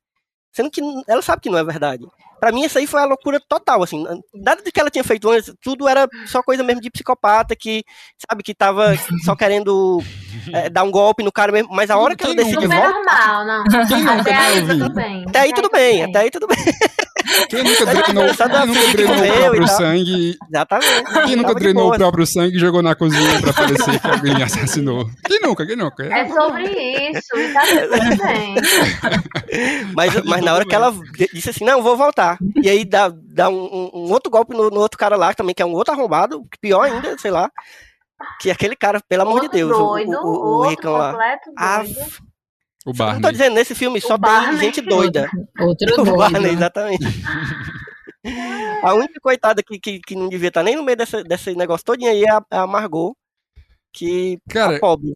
sendo que ela sabe que não é verdade. Para mim, isso aí foi a loucura total, assim. Nada do que ela tinha feito antes, tudo era só coisa mesmo de psicopata que, sabe, que tava só querendo é, dar um golpe no cara mesmo. Mas a hora que ela decide voltar. normal, não. Até aí tudo bem. Até aí tudo bem, até aí tudo bem. Quem nunca drenou, quem nunca drenou o próprio sangue? Exatamente. Quem nunca drenou o próprio sangue e jogou na cozinha pra parecer que alguém assassinou? Quem nunca? Quem nunca? É sobre isso, tá tudo bem. Mas, mas na hora que ela disse assim, não, vou voltar. E aí dá, dá um, um outro golpe no, no, outro cara lá, também, que é um outro arrombado, pior ainda, sei lá. Que aquele cara, pelo amor outro de Deus, doido, o, o, o Ricão lá. Ah, o Barney. Não tô dizendo, nesse filme só o tem gente doida. Outro o doido. Barney, exatamente. a única coitada que, que, que, não devia estar nem no meio dessa, desse negócio todinho aí é a, a Margot, que Cara, tá pobre.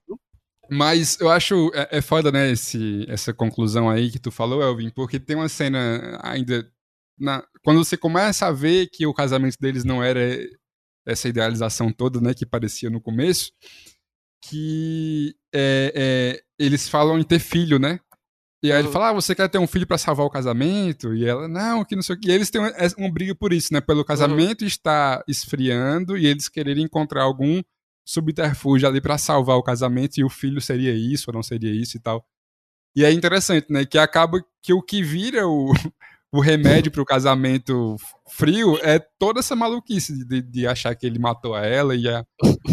Mas eu acho é, é foda, né, esse, essa conclusão aí que tu falou, Elvin, porque tem uma cena ainda. Na, quando você começa a ver que o casamento deles não era essa idealização toda, né, que parecia no começo, que é, é, eles falam em ter filho, né? E aí ele uhum. fala, ah, você quer ter um filho para salvar o casamento? E ela, não, que não sei o que. E eles têm uma, é uma briga por isso, né? Pelo uhum. casamento uhum. estar esfriando e eles quererem encontrar algum subterfúgio ali para salvar o casamento e o filho seria isso ou não seria isso e tal. E é interessante, né? Que acaba que o que vira o, o remédio para o casamento frio é toda essa maluquice de, de achar que ele matou a ela e a.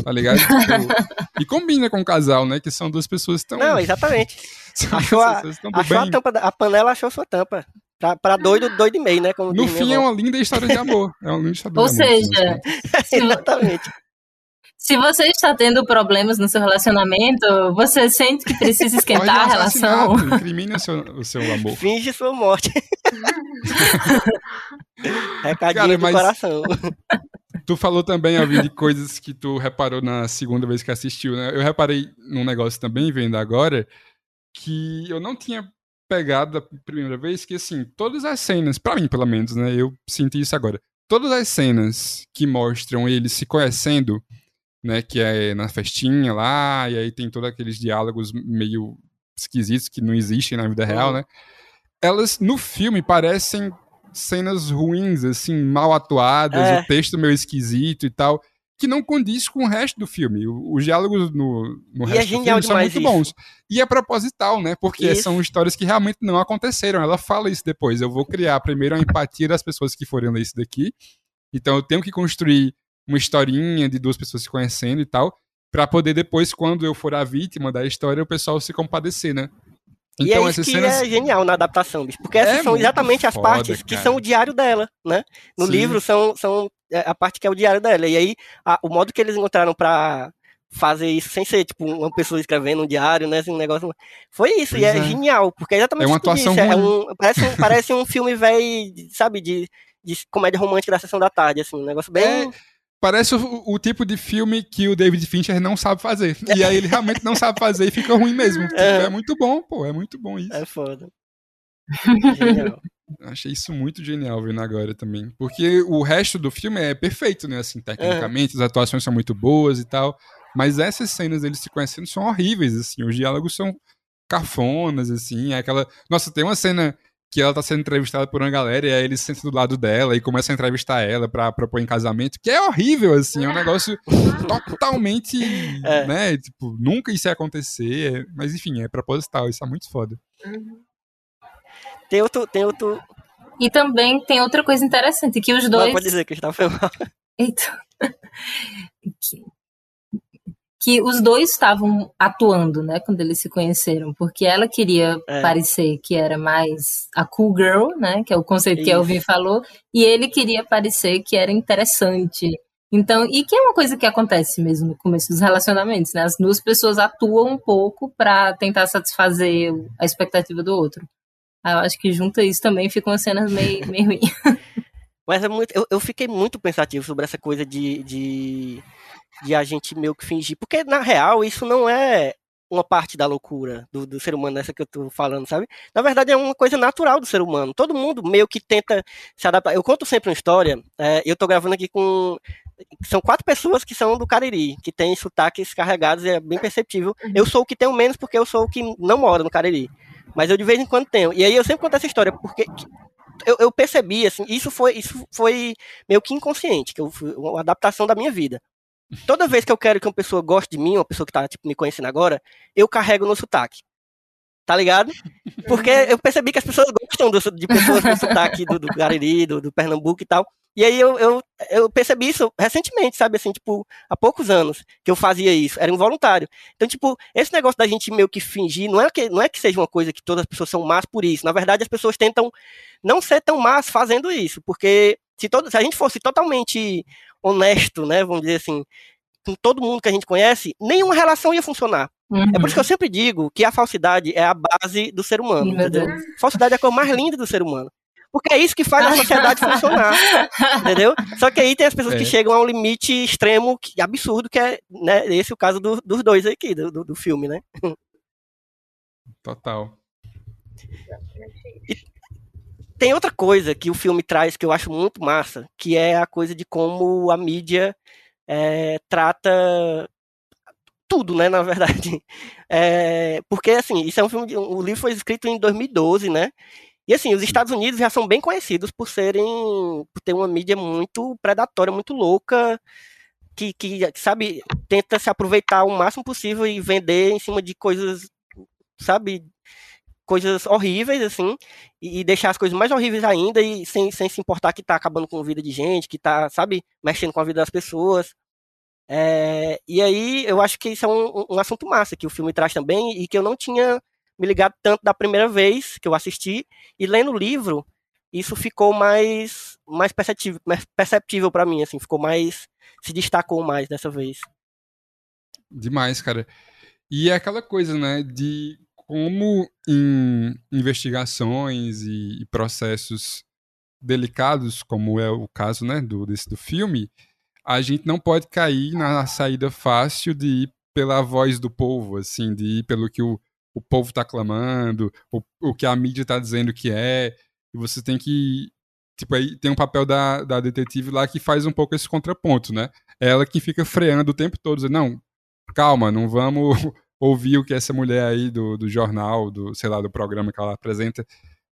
Tá ligado? Tipo, e combina com o casal, né? Que são duas pessoas tão. Não, exatamente. achou a, achou a tampa, a panela achou sua tampa. Pra, pra doido, doido e meio, né? Como no fim é uma linda história de amor. É uma linda história Ou de amor. seja, exatamente. Se você está tendo problemas no seu relacionamento, você sente que precisa esquentar a relação. Incrimine o seu, o seu amor. Finge sua morte. Recadinho Cara, do coração. Tu falou também, Alvin, de coisas que tu reparou na segunda vez que assistiu, né? Eu reparei num negócio também, vendo agora, que eu não tinha pegado da primeira vez, que assim, todas as cenas, para mim pelo menos, né? Eu senti isso agora. Todas as cenas que mostram eles se conhecendo, né? Que é na festinha lá, e aí tem todos aqueles diálogos meio esquisitos que não existem na vida real, né? Elas no filme parecem cenas ruins, assim, mal atuadas, é. o texto meio esquisito e tal, que não condiz com o resto do filme. Os diálogos no, no resto é do filme são muito isso. bons. E é proposital, né? Porque isso. são histórias que realmente não aconteceram. Ela fala isso depois. Eu vou criar primeiro a empatia das pessoas que forem ler isso daqui. Então eu tenho que construir uma historinha de duas pessoas se conhecendo e tal, para poder depois, quando eu for a vítima da história, o pessoal se compadecer, né? Então, e é isso que cenas... é genial na adaptação, bicho, porque essas é são exatamente as partes cara. que são o diário dela, né? No Sim. livro são, são é, a parte que é o diário dela. E aí, a, o modo que eles encontraram para fazer isso sem ser, tipo, uma pessoa escrevendo um diário, né? Assim, um negócio. Foi isso, pois e é, é, genial, porque é exatamente é uma atuação isso. É um, parece, um, parece um filme velho, sabe, de, de comédia romântica da sessão da tarde, assim, um negócio bem. É parece o, o tipo de filme que o David Fincher não sabe fazer. E aí ele realmente não sabe fazer e fica ruim mesmo. Tipo, É. é muito bom, pô, é muito bom isso. É foda. Genial. Achei isso muito genial vendo agora também. Porque o resto do filme é perfeito, né? Assim, tecnicamente, as atuações são muito boas e tal. Mas essas cenas deles se conhecendo são horríveis, assim. Os diálogos são cafonas, assim. É aquela. Nossa, tem uma cena que ela tá sendo entrevistada por uma galera e aí eles sentam do lado dela e começam a entrevistar ela pra propor em casamento, que é horrível, assim. É um negócio totalmente. É. né? Tipo, nunca isso ia acontecer. Mas enfim, é proposital. Isso é muito foda. Tem outro. Tem outro. E também tem outra coisa interessante, que os Não, dois. pode dizer que estava foi mal. Eita. que, os dois estavam atuando, né, quando eles se conheceram, porque ela queria É. parecer que era mais a cool girl, né, que é o conceito que a Isso. Elvin falou, e ele queria parecer que era interessante. Então, e que é uma coisa que acontece mesmo no começo dos relacionamentos, né? As duas pessoas atuam um pouco pra tentar satisfazer a expectativa do outro. Aí eu acho que junto a isso também ficam as cenas meio, meio ruins. Mas é muito, eu, eu fiquei muito pensativo sobre essa coisa de, de, de a gente meio que fingir. Porque, na real, isso não é uma parte da loucura do, do ser humano, essa que eu tô falando, sabe? Na verdade, é uma coisa natural do ser humano. Todo mundo meio que tenta se adaptar. Eu conto sempre uma história. é, eu tô gravando aqui com. São quatro pessoas que são do Cariri, que têm sotaques carregados e é bem perceptível. Eu sou o que tenho menos porque eu sou o que não mora no Cariri. Mas eu de vez em quando tenho. E aí eu sempre conto essa história, porque eu, eu percebi, assim, isso foi, isso foi meio que inconsciente, que eu, uma adaptação da minha vida. Toda vez que eu quero que uma pessoa goste de mim, uma pessoa que tá, tipo, me conhecendo agora, eu carrego no sotaque. Tá ligado? Porque eu percebi que as pessoas gostam do- de pessoas com sotaque do, do do, do Pernambuco e tal. E aí eu, eu, eu percebi isso recentemente, sabe? Assim, tipo, há poucos anos que eu fazia isso. Era involuntário. Então, tipo, esse negócio da gente meio que fingir, não é que, não é que seja uma coisa que todas as pessoas são más por isso. Na verdade, as pessoas tentam não ser tão más fazendo isso. Porque se, todo, se a gente fosse totalmente honesto, né? Vamos dizer assim, com todo mundo que a gente conhece, nenhuma relação ia funcionar. É por isso que eu sempre digo que a falsidade é a base do ser humano. Entendeu? Falsidade é a coisa mais linda do ser humano. Porque é isso que faz a sociedade funcionar. Entendeu? Só que aí tem as pessoas É. que chegam a um limite extremo, que, absurdo, que é né, esse o caso do- dos dois aqui, do, do, do filme, né? Total. Tem outra coisa que o filme traz que eu acho muito massa, que é a coisa de como a mídia é, trata tudo, né, na verdade. É, porque, assim, isso é um filme, de- o livro foi escrito em 2012, né, e, assim, os Estados Unidos já são bem conhecidos por serem, por ter uma mídia muito predatória, muito louca, que, que, sabe, tenta se aproveitar o máximo possível e vender em cima de coisas, sabe, coisas horríveis, assim, e, deixar as coisas mais horríveis ainda e sem, sem se importar que tá acabando com a vida de gente, que tá, sabe, mexendo com a vida das pessoas. É, e aí eu acho que isso é um, um assunto massa que o filme traz também e que eu não tinha me ligado tanto da primeira vez que eu assisti e lendo o livro isso ficou mais mais perceptível, mais perceptível para mim assim ficou mais se destacou mais dessa vez Demais, cara. E é aquela coisa, né, de como em investigações e, processos delicados, como é o caso, né, do, desse, do filme, a gente não pode cair na saída fácil de ir pela voz do povo, assim, de ir pelo que o, o povo tá clamando, o, o que a mídia tá dizendo que é, e você tem que tipo, aí tem um papel da, da detetive lá que faz um pouco esse contraponto, né? É ela que fica freando o tempo todo, dizendo, não, calma, não vamos ouvir o que essa mulher aí do, do jornal, do, sei lá, do programa que ela apresenta,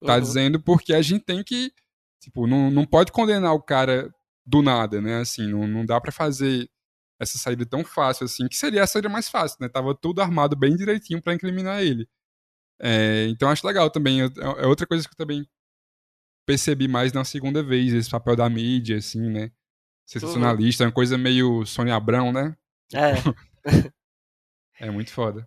tá Uhum. dizendo, porque a gente tem que, tipo, não, não pode condenar o cara do nada, né? Assim, não, não dá pra fazer essa saída tão fácil assim, que seria a saída mais fácil, né? Tava tudo armado bem direitinho pra incriminar ele. É, então acho legal também, é é outra coisa que eu também percebi mais na segunda vez, esse papel da mídia, assim, né? Sensacionalista, é uma coisa meio Sônia Abrão, né? é É muito foda.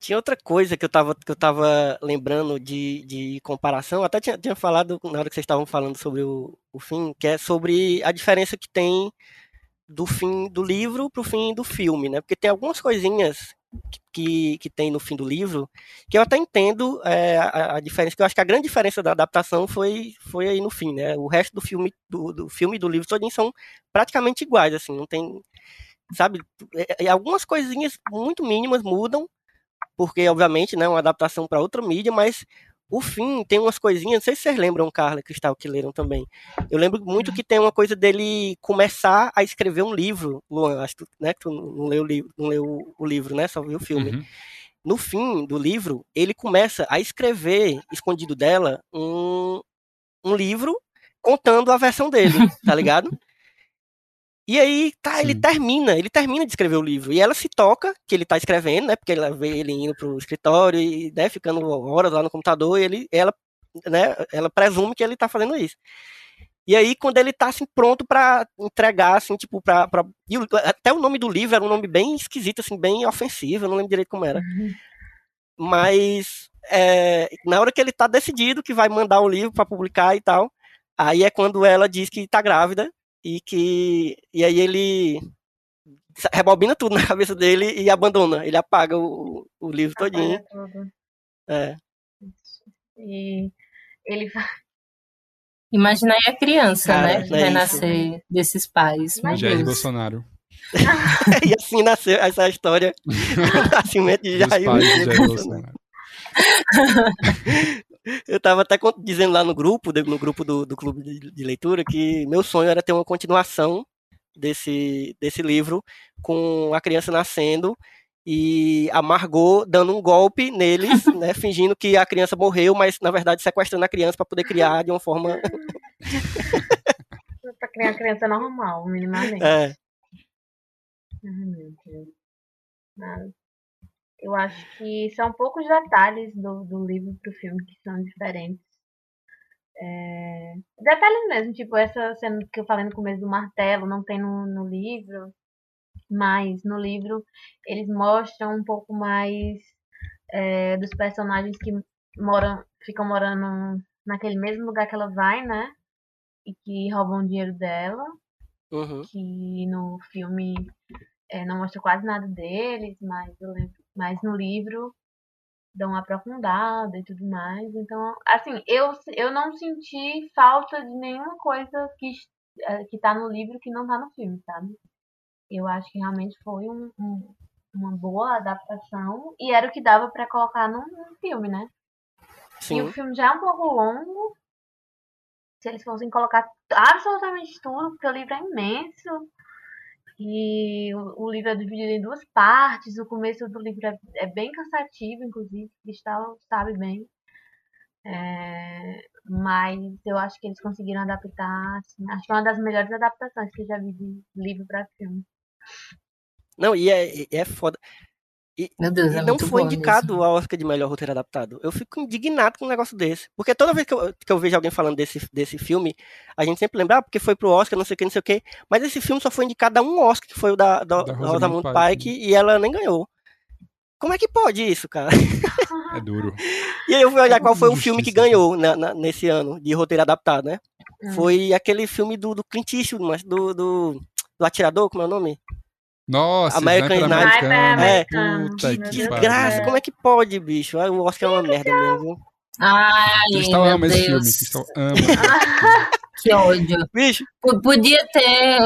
Tinha outra coisa que eu tava, que eu tava lembrando de, de comparação, até tinha, tinha falado na hora que vocês estavam falando sobre o, o fim, que é sobre a diferença que tem do fim do livro pro fim do filme, né? Porque tem algumas coisinhas que, que tem no fim do livro, que eu até entendo é, a, a, diferença, que eu acho que a grande diferença da adaptação foi, foi aí no fim, né? O resto do filme do, do filme e do livro todos são praticamente iguais, assim, não tem, sabe? É, é, algumas coisinhas muito mínimas mudam, porque obviamente, né, uma adaptação para outra mídia, mas o fim tem umas coisinhas, não sei se vocês lembram, Carla e Cristal, que leram também. Eu lembro muito que tem uma coisa dele começar a escrever um livro, Luan, acho que, né, tu não leu, não leu o livro, né, só viu o filme. Uhum. No fim do livro, ele começa a escrever, escondido dela, um, um livro contando a versão dele, tá ligado? E aí, tá, ele termina, ele termina de escrever o livro. E ela se toca que ele tá escrevendo, né? Porque ela vê ele indo pro escritório e, né, ficando horas lá no computador, e ele, ela, né, ela presume que ele tá fazendo isso. E aí, quando ele tá assim, pronto para entregar, assim, tipo, pra. pra... E até o nome do livro era um nome bem esquisito, assim, bem ofensivo, eu não lembro direito como era. Uhum. Mas é, na hora que ele tá decidido que vai mandar o livro para publicar e tal, aí é quando ela diz que tá grávida e que e aí ele rebobina tudo na cabeça dele e abandona, ele apaga o, o livro apaga todinho. Tudo. É. E ele Imagina aí a criança, Cara, né? Que vai nascer desses pais. Jair Bolsonaro. e assim nasceu essa história do nascimento de Jair, Jair Bolsonaro. Eu estava até dizendo lá no grupo, no grupo do, do clube de, leitura, que meu sonho era ter uma continuação desse, desse livro com a criança nascendo e a Margot dando um golpe neles, né, fingindo que a criança morreu, mas na verdade sequestrando a criança para poder criar de uma forma para criar a criança normal, minimamente. É. Ai, meu Deus. Eu acho que são poucos detalhes do, do livro pro filme que são diferentes. É... Detalhes mesmo, tipo essa cena que eu falei no começo do martelo, não tem no, no livro, mas no livro eles mostram um pouco mais é, dos personagens que moram, ficam morando naquele mesmo lugar que ela vai, né? E que roubam o dinheiro dela. Uhum. Que no filme é, não mostra quase nada deles, mas eu lembro mas no livro dão uma aprofundada e tudo mais. Então, assim, eu, eu não senti falta de nenhuma coisa que, eh, que tá no livro que não tá no filme, sabe? Eu acho que realmente foi um, um, uma boa adaptação e era o que dava para colocar num, num, filme, né? Sim. E o filme já é um pouco longo. Se eles fossem colocar absolutamente tudo, porque o livro é imenso. E o, o, livro é dividido em duas partes. O começo do livro é, é bem cansativo, inclusive, Cristal sabe bem. É, mas eu acho que eles conseguiram adaptar. Assim, acho que é uma das melhores adaptações que eu já vi de livro para filme. Não, e é, é foda. E, Meu Deus, e é não foi indicado mesmo. ao Oscar de melhor roteiro adaptado. Eu fico indignado com um negócio desse. Porque toda vez que eu, que eu vejo alguém falando desse, desse filme, a gente sempre lembra, ah, porque foi pro Oscar, não sei o que, não sei o que. Mas esse filme só foi indicado a um Oscar, que foi o da, da, da Rosamund Pike, Pike, e ela nem ganhou. Como é que pode isso, cara? É duro. e aí eu fui olhar qual foi o filme que ganhou na, na, nesse ano de roteiro adaptado, né? Hum. Foi aquele filme do, do Clint Eastwood, do, do, do Atirador, como é o nome? Nossa, American Sniper americano. É, Puta que desgraça, como é que pode, bicho? O Oscar é uma merda mesmo. Ai, Cristal ama Deus. esse filme, Cristal ama. que ódio. Bicho. Podia ter.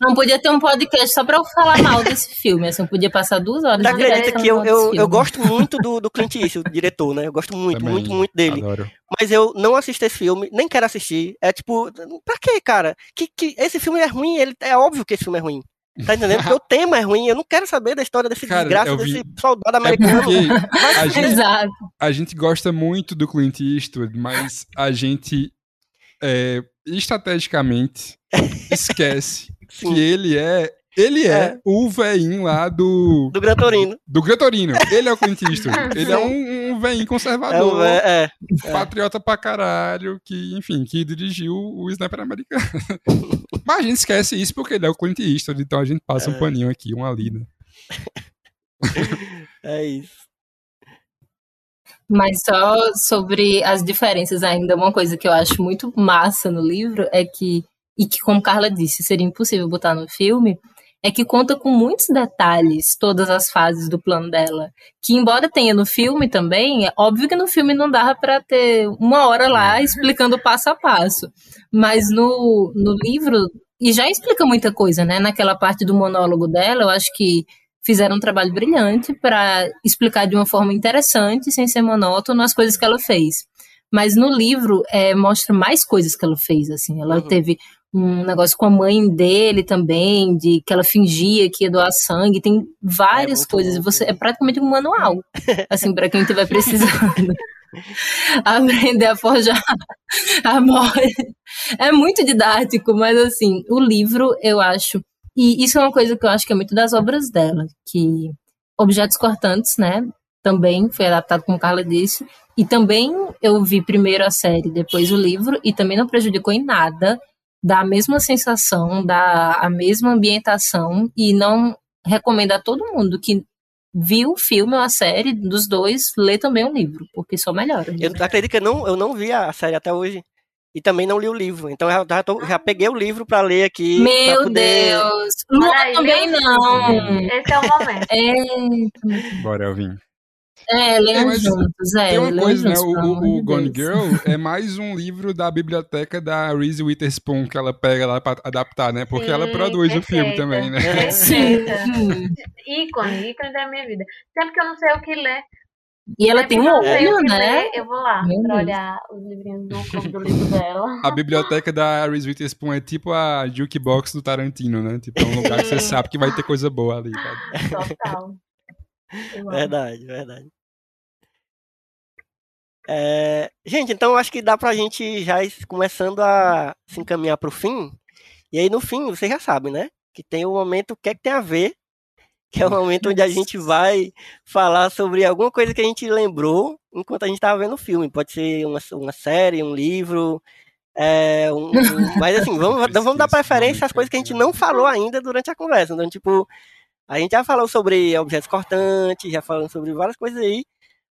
Não podia ter um podcast só pra eu falar mal desse filme. Assim, podia passar duas horas. Não acredita que eu, eu, eu, gosto muito do, do Clint Eastwood, o diretor, né? Eu gosto muito, Também, muito, muito dele. Adoro. Mas eu não assisto esse filme, nem quero assistir. É tipo, pra quê, cara? Que, que esse filme é ruim, ele, é óbvio que esse filme é ruim. Tá entendendo? Porque o tema é ruim. Eu não quero saber da história desse Cara, desgraça vi... desse soldado é americano. É a, gente, Exato. a gente gosta muito do Clint Eastwood, mas a gente é, estrategicamente esquece que ele é ele é, é, o veinho lá do. Do Gran Torino. Do Gran Torino. Ele é o Clint Eastwood. Ele é um, um veinho conservador. É, é, é, patriota pra caralho, que, enfim, que dirigiu o Sniper americano. Mas a gente esquece isso porque ele é o Clint Eastwood, então a gente passa um é. paninho aqui, um ali, né? é isso. Mas só sobre as diferenças ainda, uma coisa que eu acho muito massa no livro é que, e que como Carla disse, seria impossível botar no filme, é que conta com muitos detalhes todas as fases do plano dela. Que, embora tenha no filme também, é óbvio que no filme não dava para ter uma hora lá explicando passo a passo. Mas no, no livro, e já explica muita coisa, né? Naquela parte do monólogo dela, eu acho que fizeram um trabalho brilhante para explicar de uma forma interessante, sem ser monótono, as coisas que ela fez. Mas no livro é, mostra mais coisas que ela fez, assim. Ela uhum. teve um negócio com a mãe dele também, de que ela fingia que ia doar sangue, tem várias é coisas. Você é praticamente um manual, assim, para quem estiver precisando. Aprender a forjar a morte. É muito didático, mas assim, o livro eu acho, e isso é uma coisa que eu acho que é muito das obras dela, que Objetos Cortantes, né, também foi adaptado como Carla disse, e também eu vi primeiro a série, depois o livro, e também não prejudicou em nada dá a mesma sensação, dá a mesma ambientação e não recomendo a todo mundo que viu o filme ou a série dos dois, lê também o livro, porque só melhora. Eu acredito que eu não, eu não vi a série até hoje. E também não li o livro. Então eu já, tô, já peguei o livro para ler aqui. Meu poder... Deus! Luan também não. Esse é o momento. É. Bora, Elvin. É, leiam é, juntos, é. Tem uma coisa, né? O, o Gone Girl é mais um livro da biblioteca da Reese Witherspoon que ela pega lá pra adaptar, né? Porque Sim, ela produz perfeita, o filme também, né? Perfeita. ícone, ícone da minha vida. Sempre que eu não sei o que ler. E ela tem um olho, né? Ler, eu vou lá Meu pra Deus. olhar os livrinhos do, do livro dela. A biblioteca da Reese Witherspoon é tipo a jukebox do Tarantino, né? Tipo, é um lugar que você sabe que vai ter coisa boa ali. Tá? Total. Verdade, verdade. É, gente, então acho que dá pra gente já começando a se encaminhar pro fim. E aí no fim, você já sabe, né? Que tem o momento, o que é que tem a ver? Que é o momento onde a gente vai falar sobre alguma coisa que a gente lembrou enquanto a gente estava vendo o filme. Pode ser uma, uma série, um livro. É, um, um, mas assim, vamos, vamos dar preferência às coisas que a gente não falou ainda durante a conversa. Então, tipo, a gente já falou sobre objetos cortantes, já falamos sobre várias coisas aí.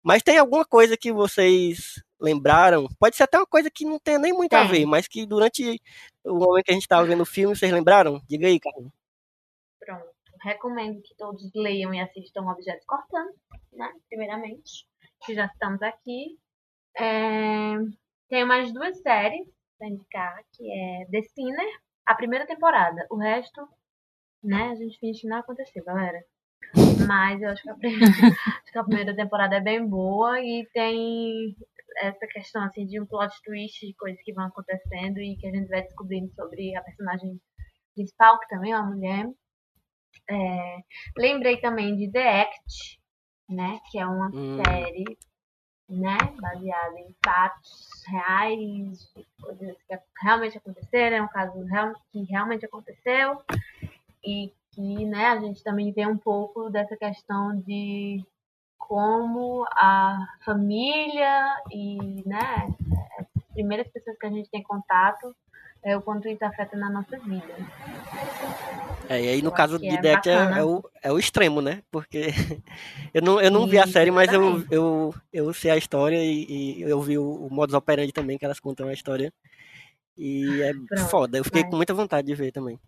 Mas tem alguma coisa que vocês lembraram? Pode ser até uma coisa que não tem nem muito a ver, mas que durante o momento que a gente estava vendo o filme, vocês lembraram? Diga aí, Carlos. Pronto. Recomendo que todos leiam e assistam Objetos Cortantes, né? Primeiramente. Que já estamos aqui. É... Tem mais duas séries pra indicar, que é The Sinner, a primeira temporada. O resto, né, a gente finge que não aconteceu, galera. Mas eu acho que, a primeira, acho que a primeira temporada é bem boa e tem essa questão assim de um plot twist de coisas que vão acontecendo e que a gente vai descobrindo sobre a personagem principal, que também é uma mulher. É, lembrei também de The Act, né? Que é uma hum. série né, baseada em fatos reais, coisas que realmente aconteceram, é um caso que realmente aconteceu e que né, a gente também vê um pouco dessa questão de como a família e né, as primeiras pessoas que a gente tem contato é o quanto isso afeta na nossa vida. É, e aí no eu caso de é Deck é, é, o, é o extremo, né? Porque eu não, eu não vi a série, mas eu, eu, eu sei a história e, e eu vi o, o modus operandi também, que elas contam a história. E é Pronto, foda, eu fiquei com muita vontade de ver também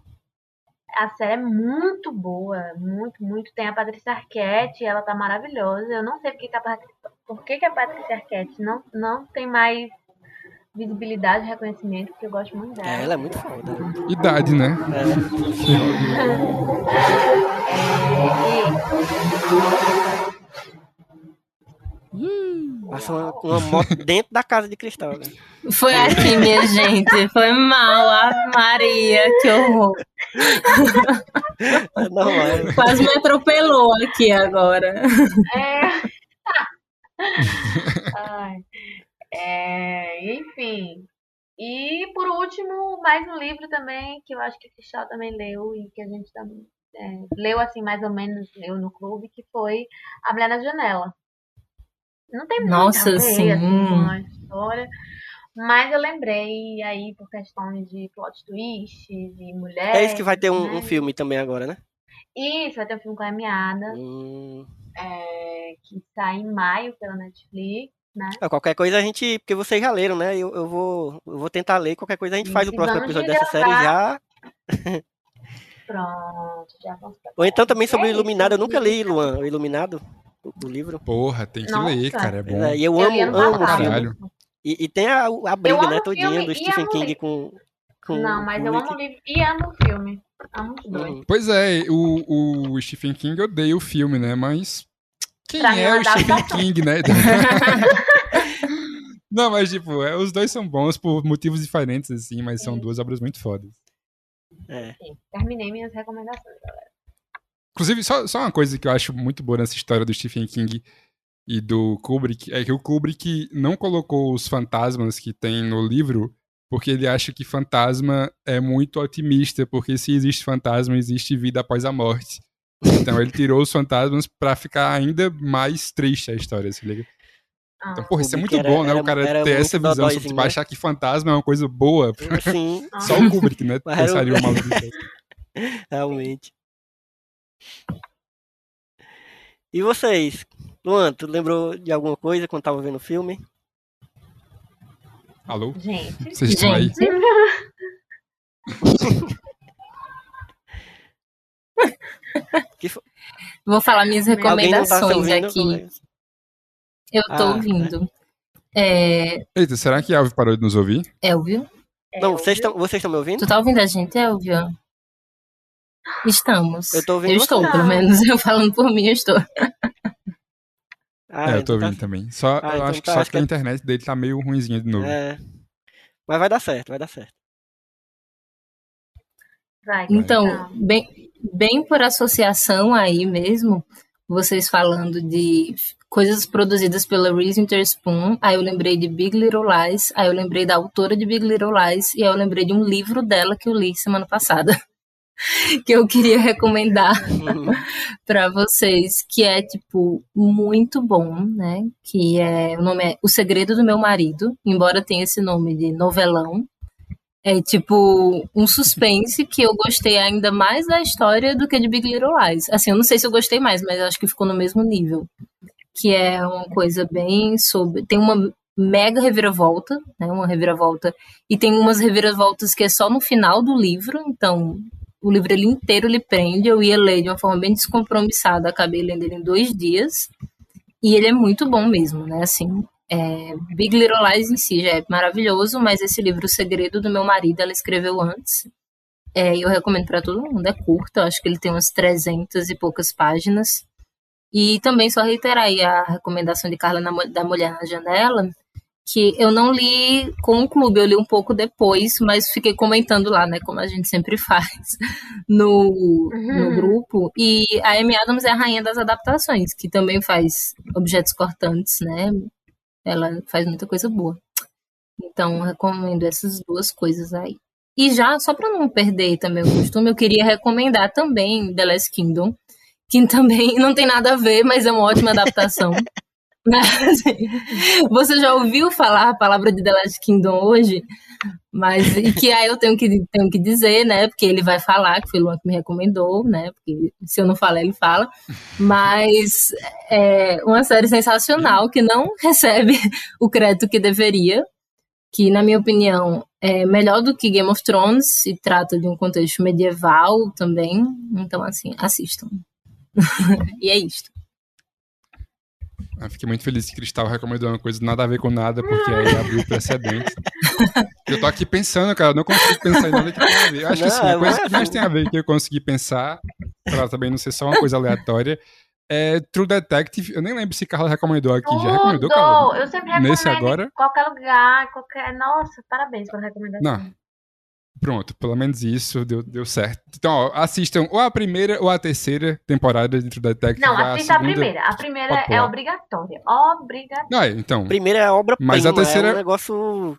a série é muito boa, muito, muito. Tem a Patrícia Arquette, ela tá maravilhosa. Eu não sei porque que a, por que, que a Patrícia Arquette não, não tem mais visibilidade e reconhecimento, porque eu gosto muito dela. É, ela é muito foda. Idade, né? É. Passa uma, uma moto dentro da casa de cristal, né? Foi assim, minha gente. Foi mal, a Maria, que horror. Não. Quase me atropelou aqui agora. É. Ai. É, enfim. E por último, mais um livro também, que eu acho que o Cristal também leu e que a gente também é, leu assim mais ou menos, leu no clube, que foi A Mulher na Janela. Não tem Nossa, muita sim. Assim, com a história. Mas eu lembrei aí por questões de plot twists e mulheres. É isso que vai ter um, né? um filme também agora, né? Isso, vai ter um filme com a Emiada. Hum. É, que sai em maio pela Netflix. Né? Ah, qualquer coisa a gente. Porque vocês já leram, né? Eu, eu, vou, eu vou tentar ler. Qualquer coisa a gente faz o próximo episódio dessa série já. Pronto, já vamos Ou então também sobre o É isso, Iluminado. Eu nunca li, isso. Luan, o Iluminado, o, livro. Porra, tem que Nossa. ler, cara. É bom. é, e eu, Eu amo, amo o filme. E, e tem a, a briga, né, todinha do Stephen King com, com Não, mas eu Kubrick. amo o livro e amo o filme. Amo os dois. Uhum. Pois é, o, o Stephen King odeia o filme, né? Mas quem Pra é o Stephen. King, né? Não, mas tipo, é, os dois são bons por motivos diferentes, assim, mas são Sim. duas obras muito fodas. É. Sim, terminei minhas recomendações, galera. Inclusive, só, só uma coisa que eu acho muito boa nessa história do Stephen King e do Kubrick é que o Kubrick não colocou os fantasmas que tem no livro porque ele acha que fantasma é muito otimista, porque se existe fantasma, existe vida após a morte. Então ele tirou os fantasmas pra ficar ainda mais triste a história, se liga? Ah, Então, porra, isso é muito era- bom, né? era- o cara ter essa visão sobre tipo, né? achar que fantasma é uma coisa boa. Sim. Só o Kubrick, né? Pensaria uma maluquice. realmente. E vocês? Luan, tu lembrou de alguma coisa quando tava vendo o filme? Alô? Gente, Vocês estão aí? Vou falar minhas tá recomendações ouvindo? aqui. Eu tô Ah, ouvindo. É, Eita, será que a Alves parou de nos ouvir? Elvio? Não, é, vocês estão vocês estão me ouvindo? Tu tá ouvindo a gente, Elvio? Estamos. Eu tô ouvindo Eu estou, pelo menos. Eu falando por mim, eu estou. Ah, é, eu tô então tá- ouvindo também. Só, Ah, eu então acho que tá, só acho que a que é- internet dele tá meio ruimzinha de novo. É. Mas vai dar certo, vai dar certo. vai, Então, então. bem, bem por associação aí mesmo, vocês falando de coisas produzidas pela Reese Witherspoon, aí eu lembrei de Big Little Lies, aí eu lembrei da autora de Big Little Lies, e aí eu lembrei de um livro dela que eu li semana passada, que eu queria recomendar para vocês, que é tipo muito bom, né? Que é o nome é O Segredo do Meu Marido, embora tenha esse nome de novelão. É tipo um suspense que eu gostei ainda mais da história do que de Big Little Lies. Assim, eu não sei se eu gostei mais, mas acho que ficou no mesmo nível. Que é uma coisa bem sobre. Tem uma mega reviravolta, né? Uma reviravolta. E tem umas reviravoltas que é só no final do livro, então o livro ele inteiro lhe prende. Eu ia ler de uma forma bem descompromissada, acabei lendo ele em dois dias. E ele é muito bom mesmo, né? Assim, é, Big Little Lies em si já é maravilhoso, mas esse livro, O Segredo do Meu Marido, ela escreveu antes. É, eu recomendo para todo mundo, é curto, acho que ele tem umas 300 e poucas páginas. E também só reiterar a recomendação de Carla na da Mulher na Janela, que eu não li com o clube, eu li um pouco depois, mas fiquei comentando lá, né, como a gente sempre faz no, no Uhum. grupo. E a Amy Adams é a rainha das adaptações, que também faz objetos cortantes, né? Ela faz muita coisa boa. Então, recomendo essas duas coisas aí. E já, só para não perder também o costume, eu queria recomendar também The Last Kingdom, que também não tem nada a ver, mas é uma ótima adaptação. Assim, Você já ouviu falar a palavra de The Last Kingdom hoje? Mas e que aí eu tenho que, tenho que dizer, né? Porque ele vai falar, que foi o Luan que me recomendou, né? Porque se eu não falar, ele fala. Mas é uma série sensacional que não recebe o crédito que deveria. Que, na minha opinião, é melhor do que Game of Thrones, se trata de um contexto medieval também. Então, assim, assistam. e é isto. Eu fiquei muito feliz que Cristal recomendou uma coisa nada a ver com nada, porque aí abriu o precedente. Eu tô aqui pensando, cara, eu não consigo pensar em nada que tenha a ver. Eu acho que assim, Não, a coisa mas- que mais tem a ver que eu consegui pensar, pra ela também não ser só uma coisa aleatória, é True Detective. Eu nem lembro se Carla recomendou aqui. Já recomendou, Tudo! Carla? Eu sempre recomendo Nesse agora? em qualquer lugar, qualquer... Nossa, parabéns pela recomendação. Não. Pronto, pelo menos isso deu, deu certo. Então, ó, assistam ou a primeira ou a terceira temporada de True Detective. Não, a assista a segunda- primeira. A primeira é obrigatória. Obrigatória. Não, é, então. Primeira é a obra Mas a terceira- é um negócio.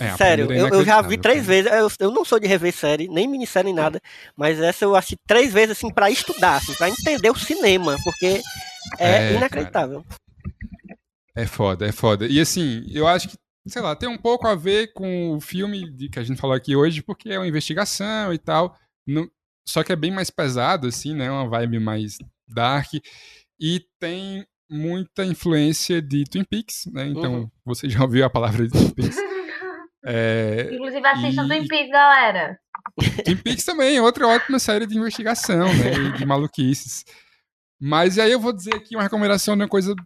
É, a Sério, é eu, eu já vi três cara. vezes. Eu, eu não sou de rever série, nem minissérie, nem nada. Mas essa eu assisti três vezes, assim, pra estudar, assim, pra entender o cinema, porque é, É, inacreditável. É foda, é foda. E assim, eu acho que, sei lá, tem um pouco a ver com o filme de, que a gente falou aqui hoje, porque é uma investigação e tal. Não- só que é bem mais pesado, assim, né? Uma vibe mais dark. E tem muita influência de Twin Peaks, né? Então, Uhum. você já ouviu a palavra de Twin Peaks. É, Inclusive, assistam E- Twin Peaks, galera. Twin Peaks também, outra ótima série de investigação, né? E de maluquices. Mas e aí eu vou dizer aqui uma recomendação de uma coisa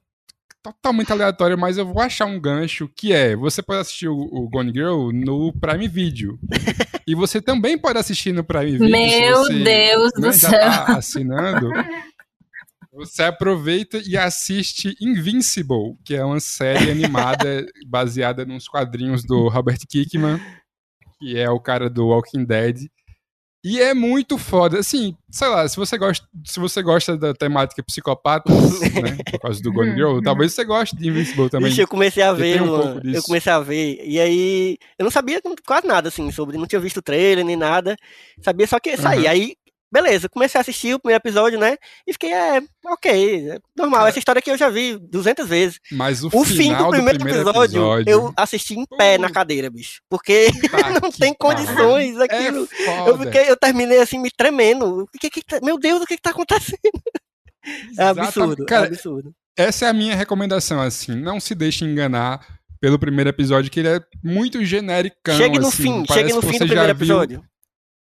totalmente aleatória, mas eu vou achar um gancho que é: você pode assistir o, o Gone Girl no Prime Video. e você também pode assistir no Prime Video. Meu se você, Deus né, do já céu. Tá assinando. Você aproveita e assiste Invincible, que é uma série animada baseada nos quadrinhos do Robert Kirkman, que é o cara do Walking Dead. E é muito foda. Assim, sei lá, se você gosta, se você gosta da temática psicopatas, né, por causa do Gone Girl, talvez você goste de Invincible também. Bicho, eu comecei a ver, um mano. Eu comecei a ver. E aí, eu não sabia quase nada, assim, sobre. Não tinha visto o trailer nem nada. Sabia só que ia sair. Aham. Aí, beleza, comecei a assistir o primeiro episódio, né? E fiquei, é, ok, é normal. Essa história aqui eu já vi 200 vezes. Mas o, O fim final do primeiro, episódio, eu assisti em pé na Puta cadeira, bicho. Porque Tá não que tem condições pariu. aquilo. É Eu, fiquei, eu terminei assim, me tremendo. O que, que tá- meu Deus, o que, que tá acontecendo? É absurdo, Cara, é absurdo. essa é a minha recomendação, assim. Não se deixe enganar pelo primeiro episódio, que ele é muito genérico. Chegue no assim, fim, chegue no que fim do primeiro episódio.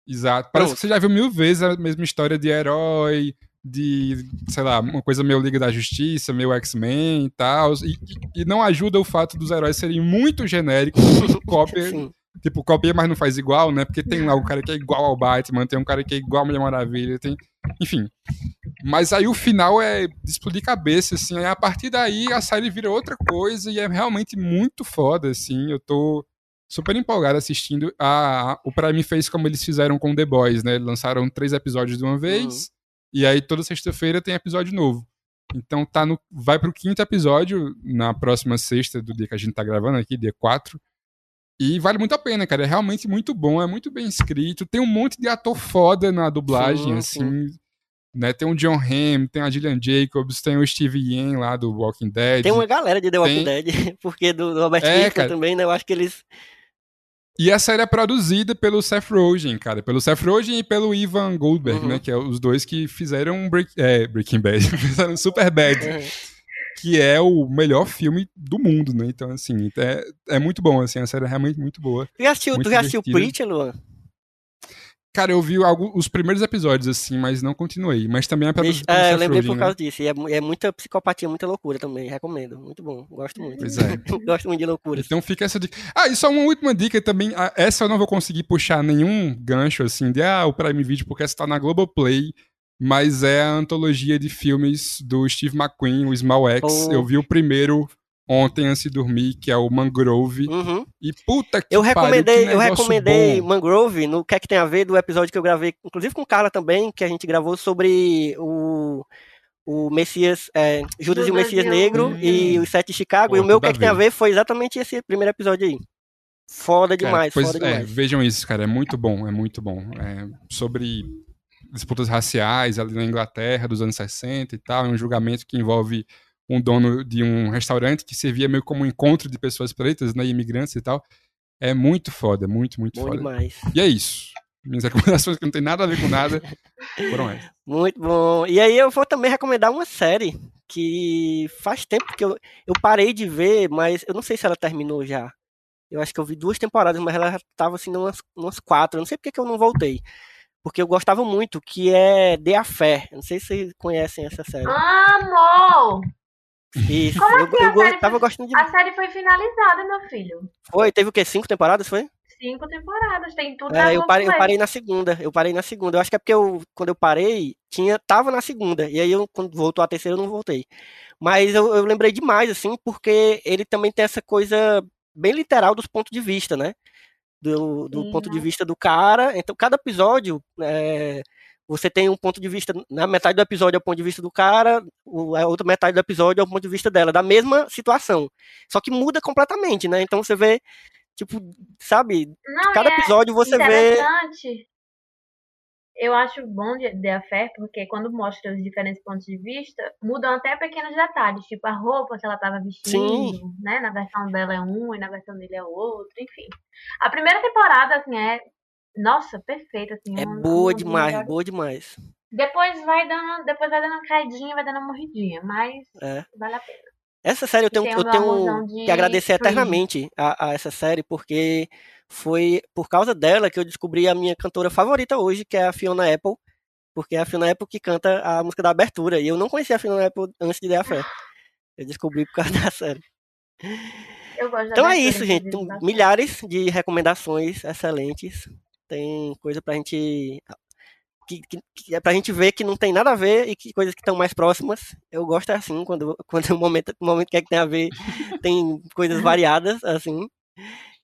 Exato. Parece Pronto. que você já viu mil vezes a mesma história de herói, de, sei lá, uma coisa meio Liga da Justiça, meio X-Men e tal. E, e não ajuda o fato dos heróis serem muito genéricos, muito cópia. Sim. Tipo, copia, mas não faz igual, né? Porque tem lá um cara que é igual ao Batman, tem um cara que é igual a Mulher Maravilha, tem. Enfim. Mas aí o final é explodir cabeça, assim. Aí a partir daí a série vira outra coisa e é realmente muito foda, assim. Eu tô super empolgado assistindo. A, a- o Prime fez como eles fizeram com The Boys, né? Lançaram três episódios de uma vez. E aí toda sexta-feira tem episódio novo. Então tá no, vai pro quinto episódio na próxima sexta do dia que a gente tá gravando aqui, dia 4. E vale muito a pena, cara. É realmente muito bom, é muito bem escrito. Tem um monte de ator foda na dublagem, Sim, assim. Né? Tem o John Hamm, tem a Gillian Jacobs, tem o Steve Yen lá do Walking Dead. Tem uma galera de The Walking Tem- Dead, porque do, do Robert É, Kirkman também, né? Eu acho que eles. E a série é produzida pelo Seth Rogen, cara. Pelo Seth Rogen e pelo Ivan Goldberg, Uhum. né? Que é os dois que fizeram Break, é, Breaking Bad. fizeram Super Bad. que é o melhor filme do mundo, né? Então, assim, é, é muito bom, assim, a série é realmente muito boa. Tu já assistiu, tu já assistiu Luan? Cara, eu vi algo, os primeiros episódios, assim, mas não continuei. Mas também é pelo É, eu lembrei por né? causa disso. E é, é muita psicopatia, muita loucura também. Recomendo. Muito bom. Gosto muito. Pois é. Gosto muito de loucuras. Então fica essa dica. Ah, e só uma última dica também. ah, Essa eu não vou conseguir puxar nenhum gancho, assim, de, ah, o Prime Video, porque essa tá na Globoplay. Mas é a antologia de filmes do Steve McQueen, o Small X. Oh. Eu vi o primeiro ontem antes de dormir, que é o Mangrove. Uhum. E puta que Eu pariu, que recomendei, eu recomendei bom. Mangrove no que é que tem a ver do episódio que eu gravei, inclusive com Carla também, que a gente gravou sobre o, o Messias, é, Judas e o Judas Messias Negro Hum. e os Sete de Chicago. Pô, e o meu que é que tem a ver. foi exatamente esse primeiro episódio aí. Foda Cara, demais, pois foda é, demais. vejam isso, cara. É muito bom, é muito bom. É sobre disputas raciais ali na Inglaterra dos anos 60 e tal. É um julgamento que envolve um dono de um restaurante que servia meio como um encontro de pessoas pretas, né, imigrantes e tal. É muito foda, muito, muito Bom foda. demais. E é isso. Minhas recomendações que não tem nada a ver com nada foram essas. Muito bom. E aí eu vou também recomendar uma série que faz tempo que eu, eu parei de ver, mas eu não sei se ela terminou já. Eu acho que eu vi duas temporadas, mas ela já tava assim umas, umas quatro. Eu não sei porque que eu não voltei. Porque eu gostava muito, que é The Affair. Eu não sei se vocês conhecem essa série. Amor! Isso. Como eu, assim eu série tava foi- gostando de. A série foi finalizada, meu filho. Foi, teve o quê? Cinco temporadas, foi? Cinco temporadas, tem tudo É, eu parei, eu parei na segunda. Eu parei na segunda. Eu acho que é porque eu, quando eu parei, tinha, tava na segunda. E aí, eu, quando voltou a terceira, eu não voltei. Mas eu, eu lembrei demais, assim, porque ele também tem essa coisa bem literal dos pontos de vista, né? Do, do Sim, ponto de né? vista do cara. Então, cada episódio, é, você tem um ponto de vista. Na metade do episódio é o ponto de vista do cara, a outra metade do episódio é o ponto de vista dela, da mesma situação. Só que muda completamente, né? Então, você vê, tipo, sabe? Não, Cada é episódio você vê. interessante. Eu acho bom de The Affair, porque quando mostra os diferentes pontos de vista, mudam até pequenos detalhes, tipo a roupa que ela tava vestindo, né? Na versão dela é um e na versão dele é outro, enfim. A primeira temporada, assim, é. Nossa, perfeita, assim. É boa demais, boa demais. Depois vai dando, depois vai dando uma caidinha, vai dando uma morridinha, mas É. vale a pena. Essa série eu tenho, eu tenho que agradecer eternamente a, a essa série, porque foi por causa dela que eu descobri a minha cantora favorita hoje, que é a Fiona Apple, porque é a Fiona Apple que canta a música da abertura, e eu não conhecia a Fiona Apple antes de ler a fé. Eu descobri por causa da série. Eu gosto da Então é isso, gente. milhares de recomendações excelentes. Tem coisa pra gente. Que, que, que é pra gente ver que não tem nada a ver e que coisas que estão mais próximas. Eu gosto assim, quando, quando o momento, o momento que é que tem a ver, tem coisas variadas, assim.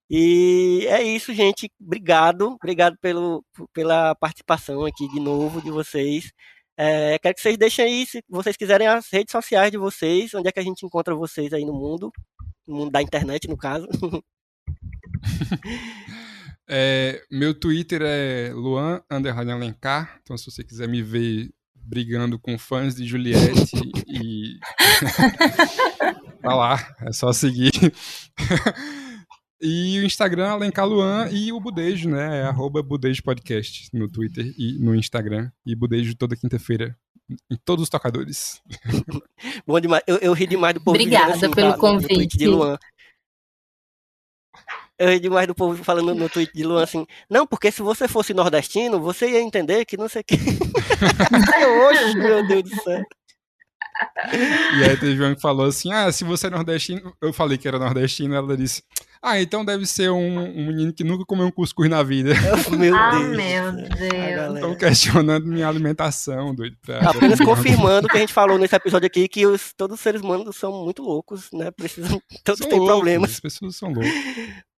E é isso, gente. Obrigado. Obrigado pelo, pela participação aqui de novo de vocês. É, quero que vocês deixem aí, se vocês quiserem, as redes sociais de vocês, onde é que a gente encontra vocês aí no mundo, no mundo da internet, no caso. É, meu Twitter é Luan Underline Alencar. Então, se você quiser me ver brigando com fãs de Juliette e. tá lá, é só seguir. e o Instagram, Alencar Luan, e o Budejo, né? É arroba Budejo Podcast no Twitter e no Instagram. E Budejo toda quinta-feira em todos os tocadores. Bom demais. Eu, eu ri demais do povo Obrigada assim, pelo tá, convite. Eu ri demais do povo falando no tweet de Luan assim, não, porque se você fosse nordestino, você ia entender que não sei o que. Oxe, meu Deus do céu. E aí teve uma que falou assim: Ah, se você é nordestino. Eu falei que era nordestino, ela disse: Ah, então deve ser um, um menino que nunca comeu um cuscuz na vida. Meu Ah, Deus. meu Deus. Estão questionando minha alimentação, doido. pra- Apenas confirmando o que a gente falou nesse episódio aqui, que os, todos os seres humanos são muito loucos, né? Precisam, todos São têm loucos, problemas. As pessoas são loucas.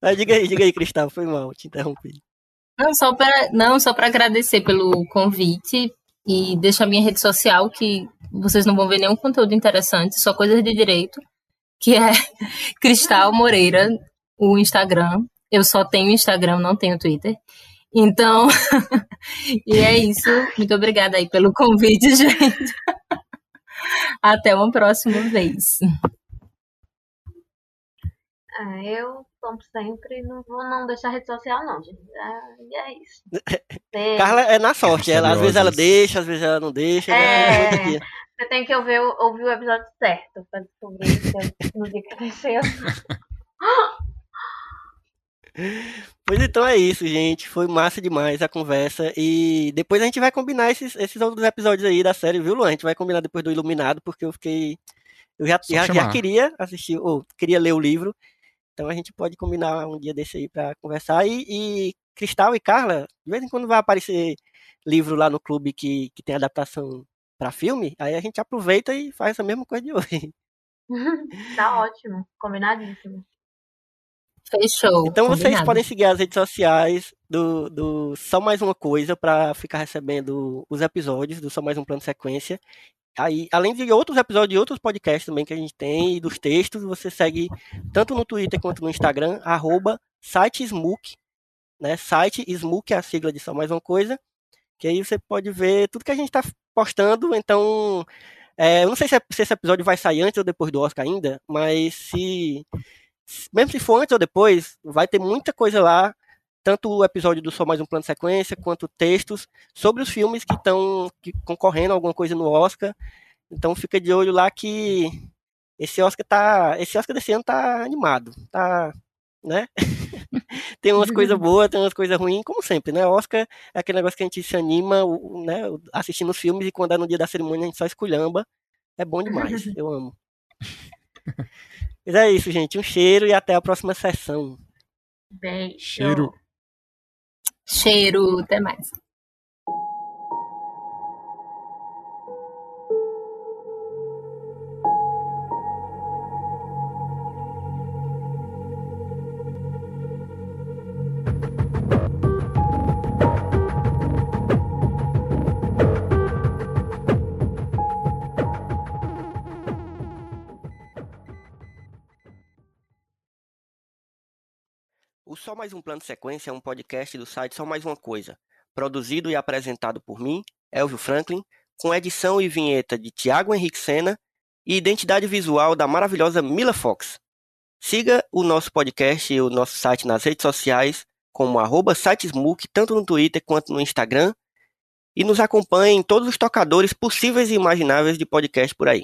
Mas diga aí, diga aí, Cristal, foi mal, te interrompi. Não, só para não, só para agradecer pelo convite e deixar minha rede social que vocês não vão ver nenhum conteúdo interessante, só coisas de direito, que é Cristal Moreira, o Instagram. Eu só tenho Instagram, não tenho Twitter. Então, e é isso. Muito obrigada aí pelo convite, gente. Até uma próxima vez. Ah, eu, como sempre, não vou não deixar rede social, não, gente. Ah, e é isso. Carla é na sorte, ela, às vezes ela deixa, às vezes ela não deixa. É. né? Você tem que ouvir, o- ouvir o episódio certo pra descobrir se- no dia que aconteceu. Pois então é isso, gente. Foi massa demais a conversa. E depois a gente vai combinar esses, esses outros episódios aí da série, viu, Luan? A gente vai combinar depois do Iluminado, porque eu fiquei. Eu já, já, já queria assistir, ou queria ler o livro. Então a gente pode combinar um dia desse aí pra conversar. E, e Cristal e Carla, de vez em quando vai aparecer livro lá no clube que, que tem adaptação pra filme, aí a gente aproveita e faz a mesma coisa de hoje. tá ótimo. Combinadíssimo. Fechou. Então vocês combinado. podem seguir as redes sociais do, do Só Mais Uma Coisa para ficar recebendo os episódios do Só Mais Um Plano de Sequência. Aí, além de outros episódios de outros podcasts também que a gente tem e dos textos, você segue tanto no Twitter quanto no Instagram, arroba sitesmook, né? Site Smook é a sigla de Só Mais Uma Coisa, que aí você pode ver tudo que a gente está postando. Então, é, eu não sei se, se esse episódio vai sair antes ou depois do Oscar ainda, mas se mesmo se for antes ou depois, vai ter muita coisa lá, tanto o episódio do Só Mais Um Plano de Sequência, quanto textos sobre os filmes que estão concorrendo a alguma coisa no Oscar. Então fica de olho lá que esse Oscar tá, esse Oscar desse ano tá animado, tá, né? tem umas coisas boas, tem umas coisas ruins, como sempre, né? Oscar é aquele negócio que a gente se anima, né, assistindo os filmes e quando é no dia da cerimônia a gente só esculhamba. É bom demais, eu amo. Mas é isso, gente. Um cheiro e até a próxima sessão. Beijo. Cheiro. Cheiro, até mais. Só Mais Um Plano Sequência é um podcast do site Só Mais Uma Coisa, produzido e apresentado por mim, Elvio Franklin, com edição e vinheta de Tiago Henrique Sena e identidade visual da maravilhosa Mila Fox. Siga o nosso podcast e o nosso site nas redes sociais, como arroba sitesmook, tanto no Twitter quanto no Instagram, e nos acompanhe em todos os tocadores possíveis e imagináveis de podcast por aí.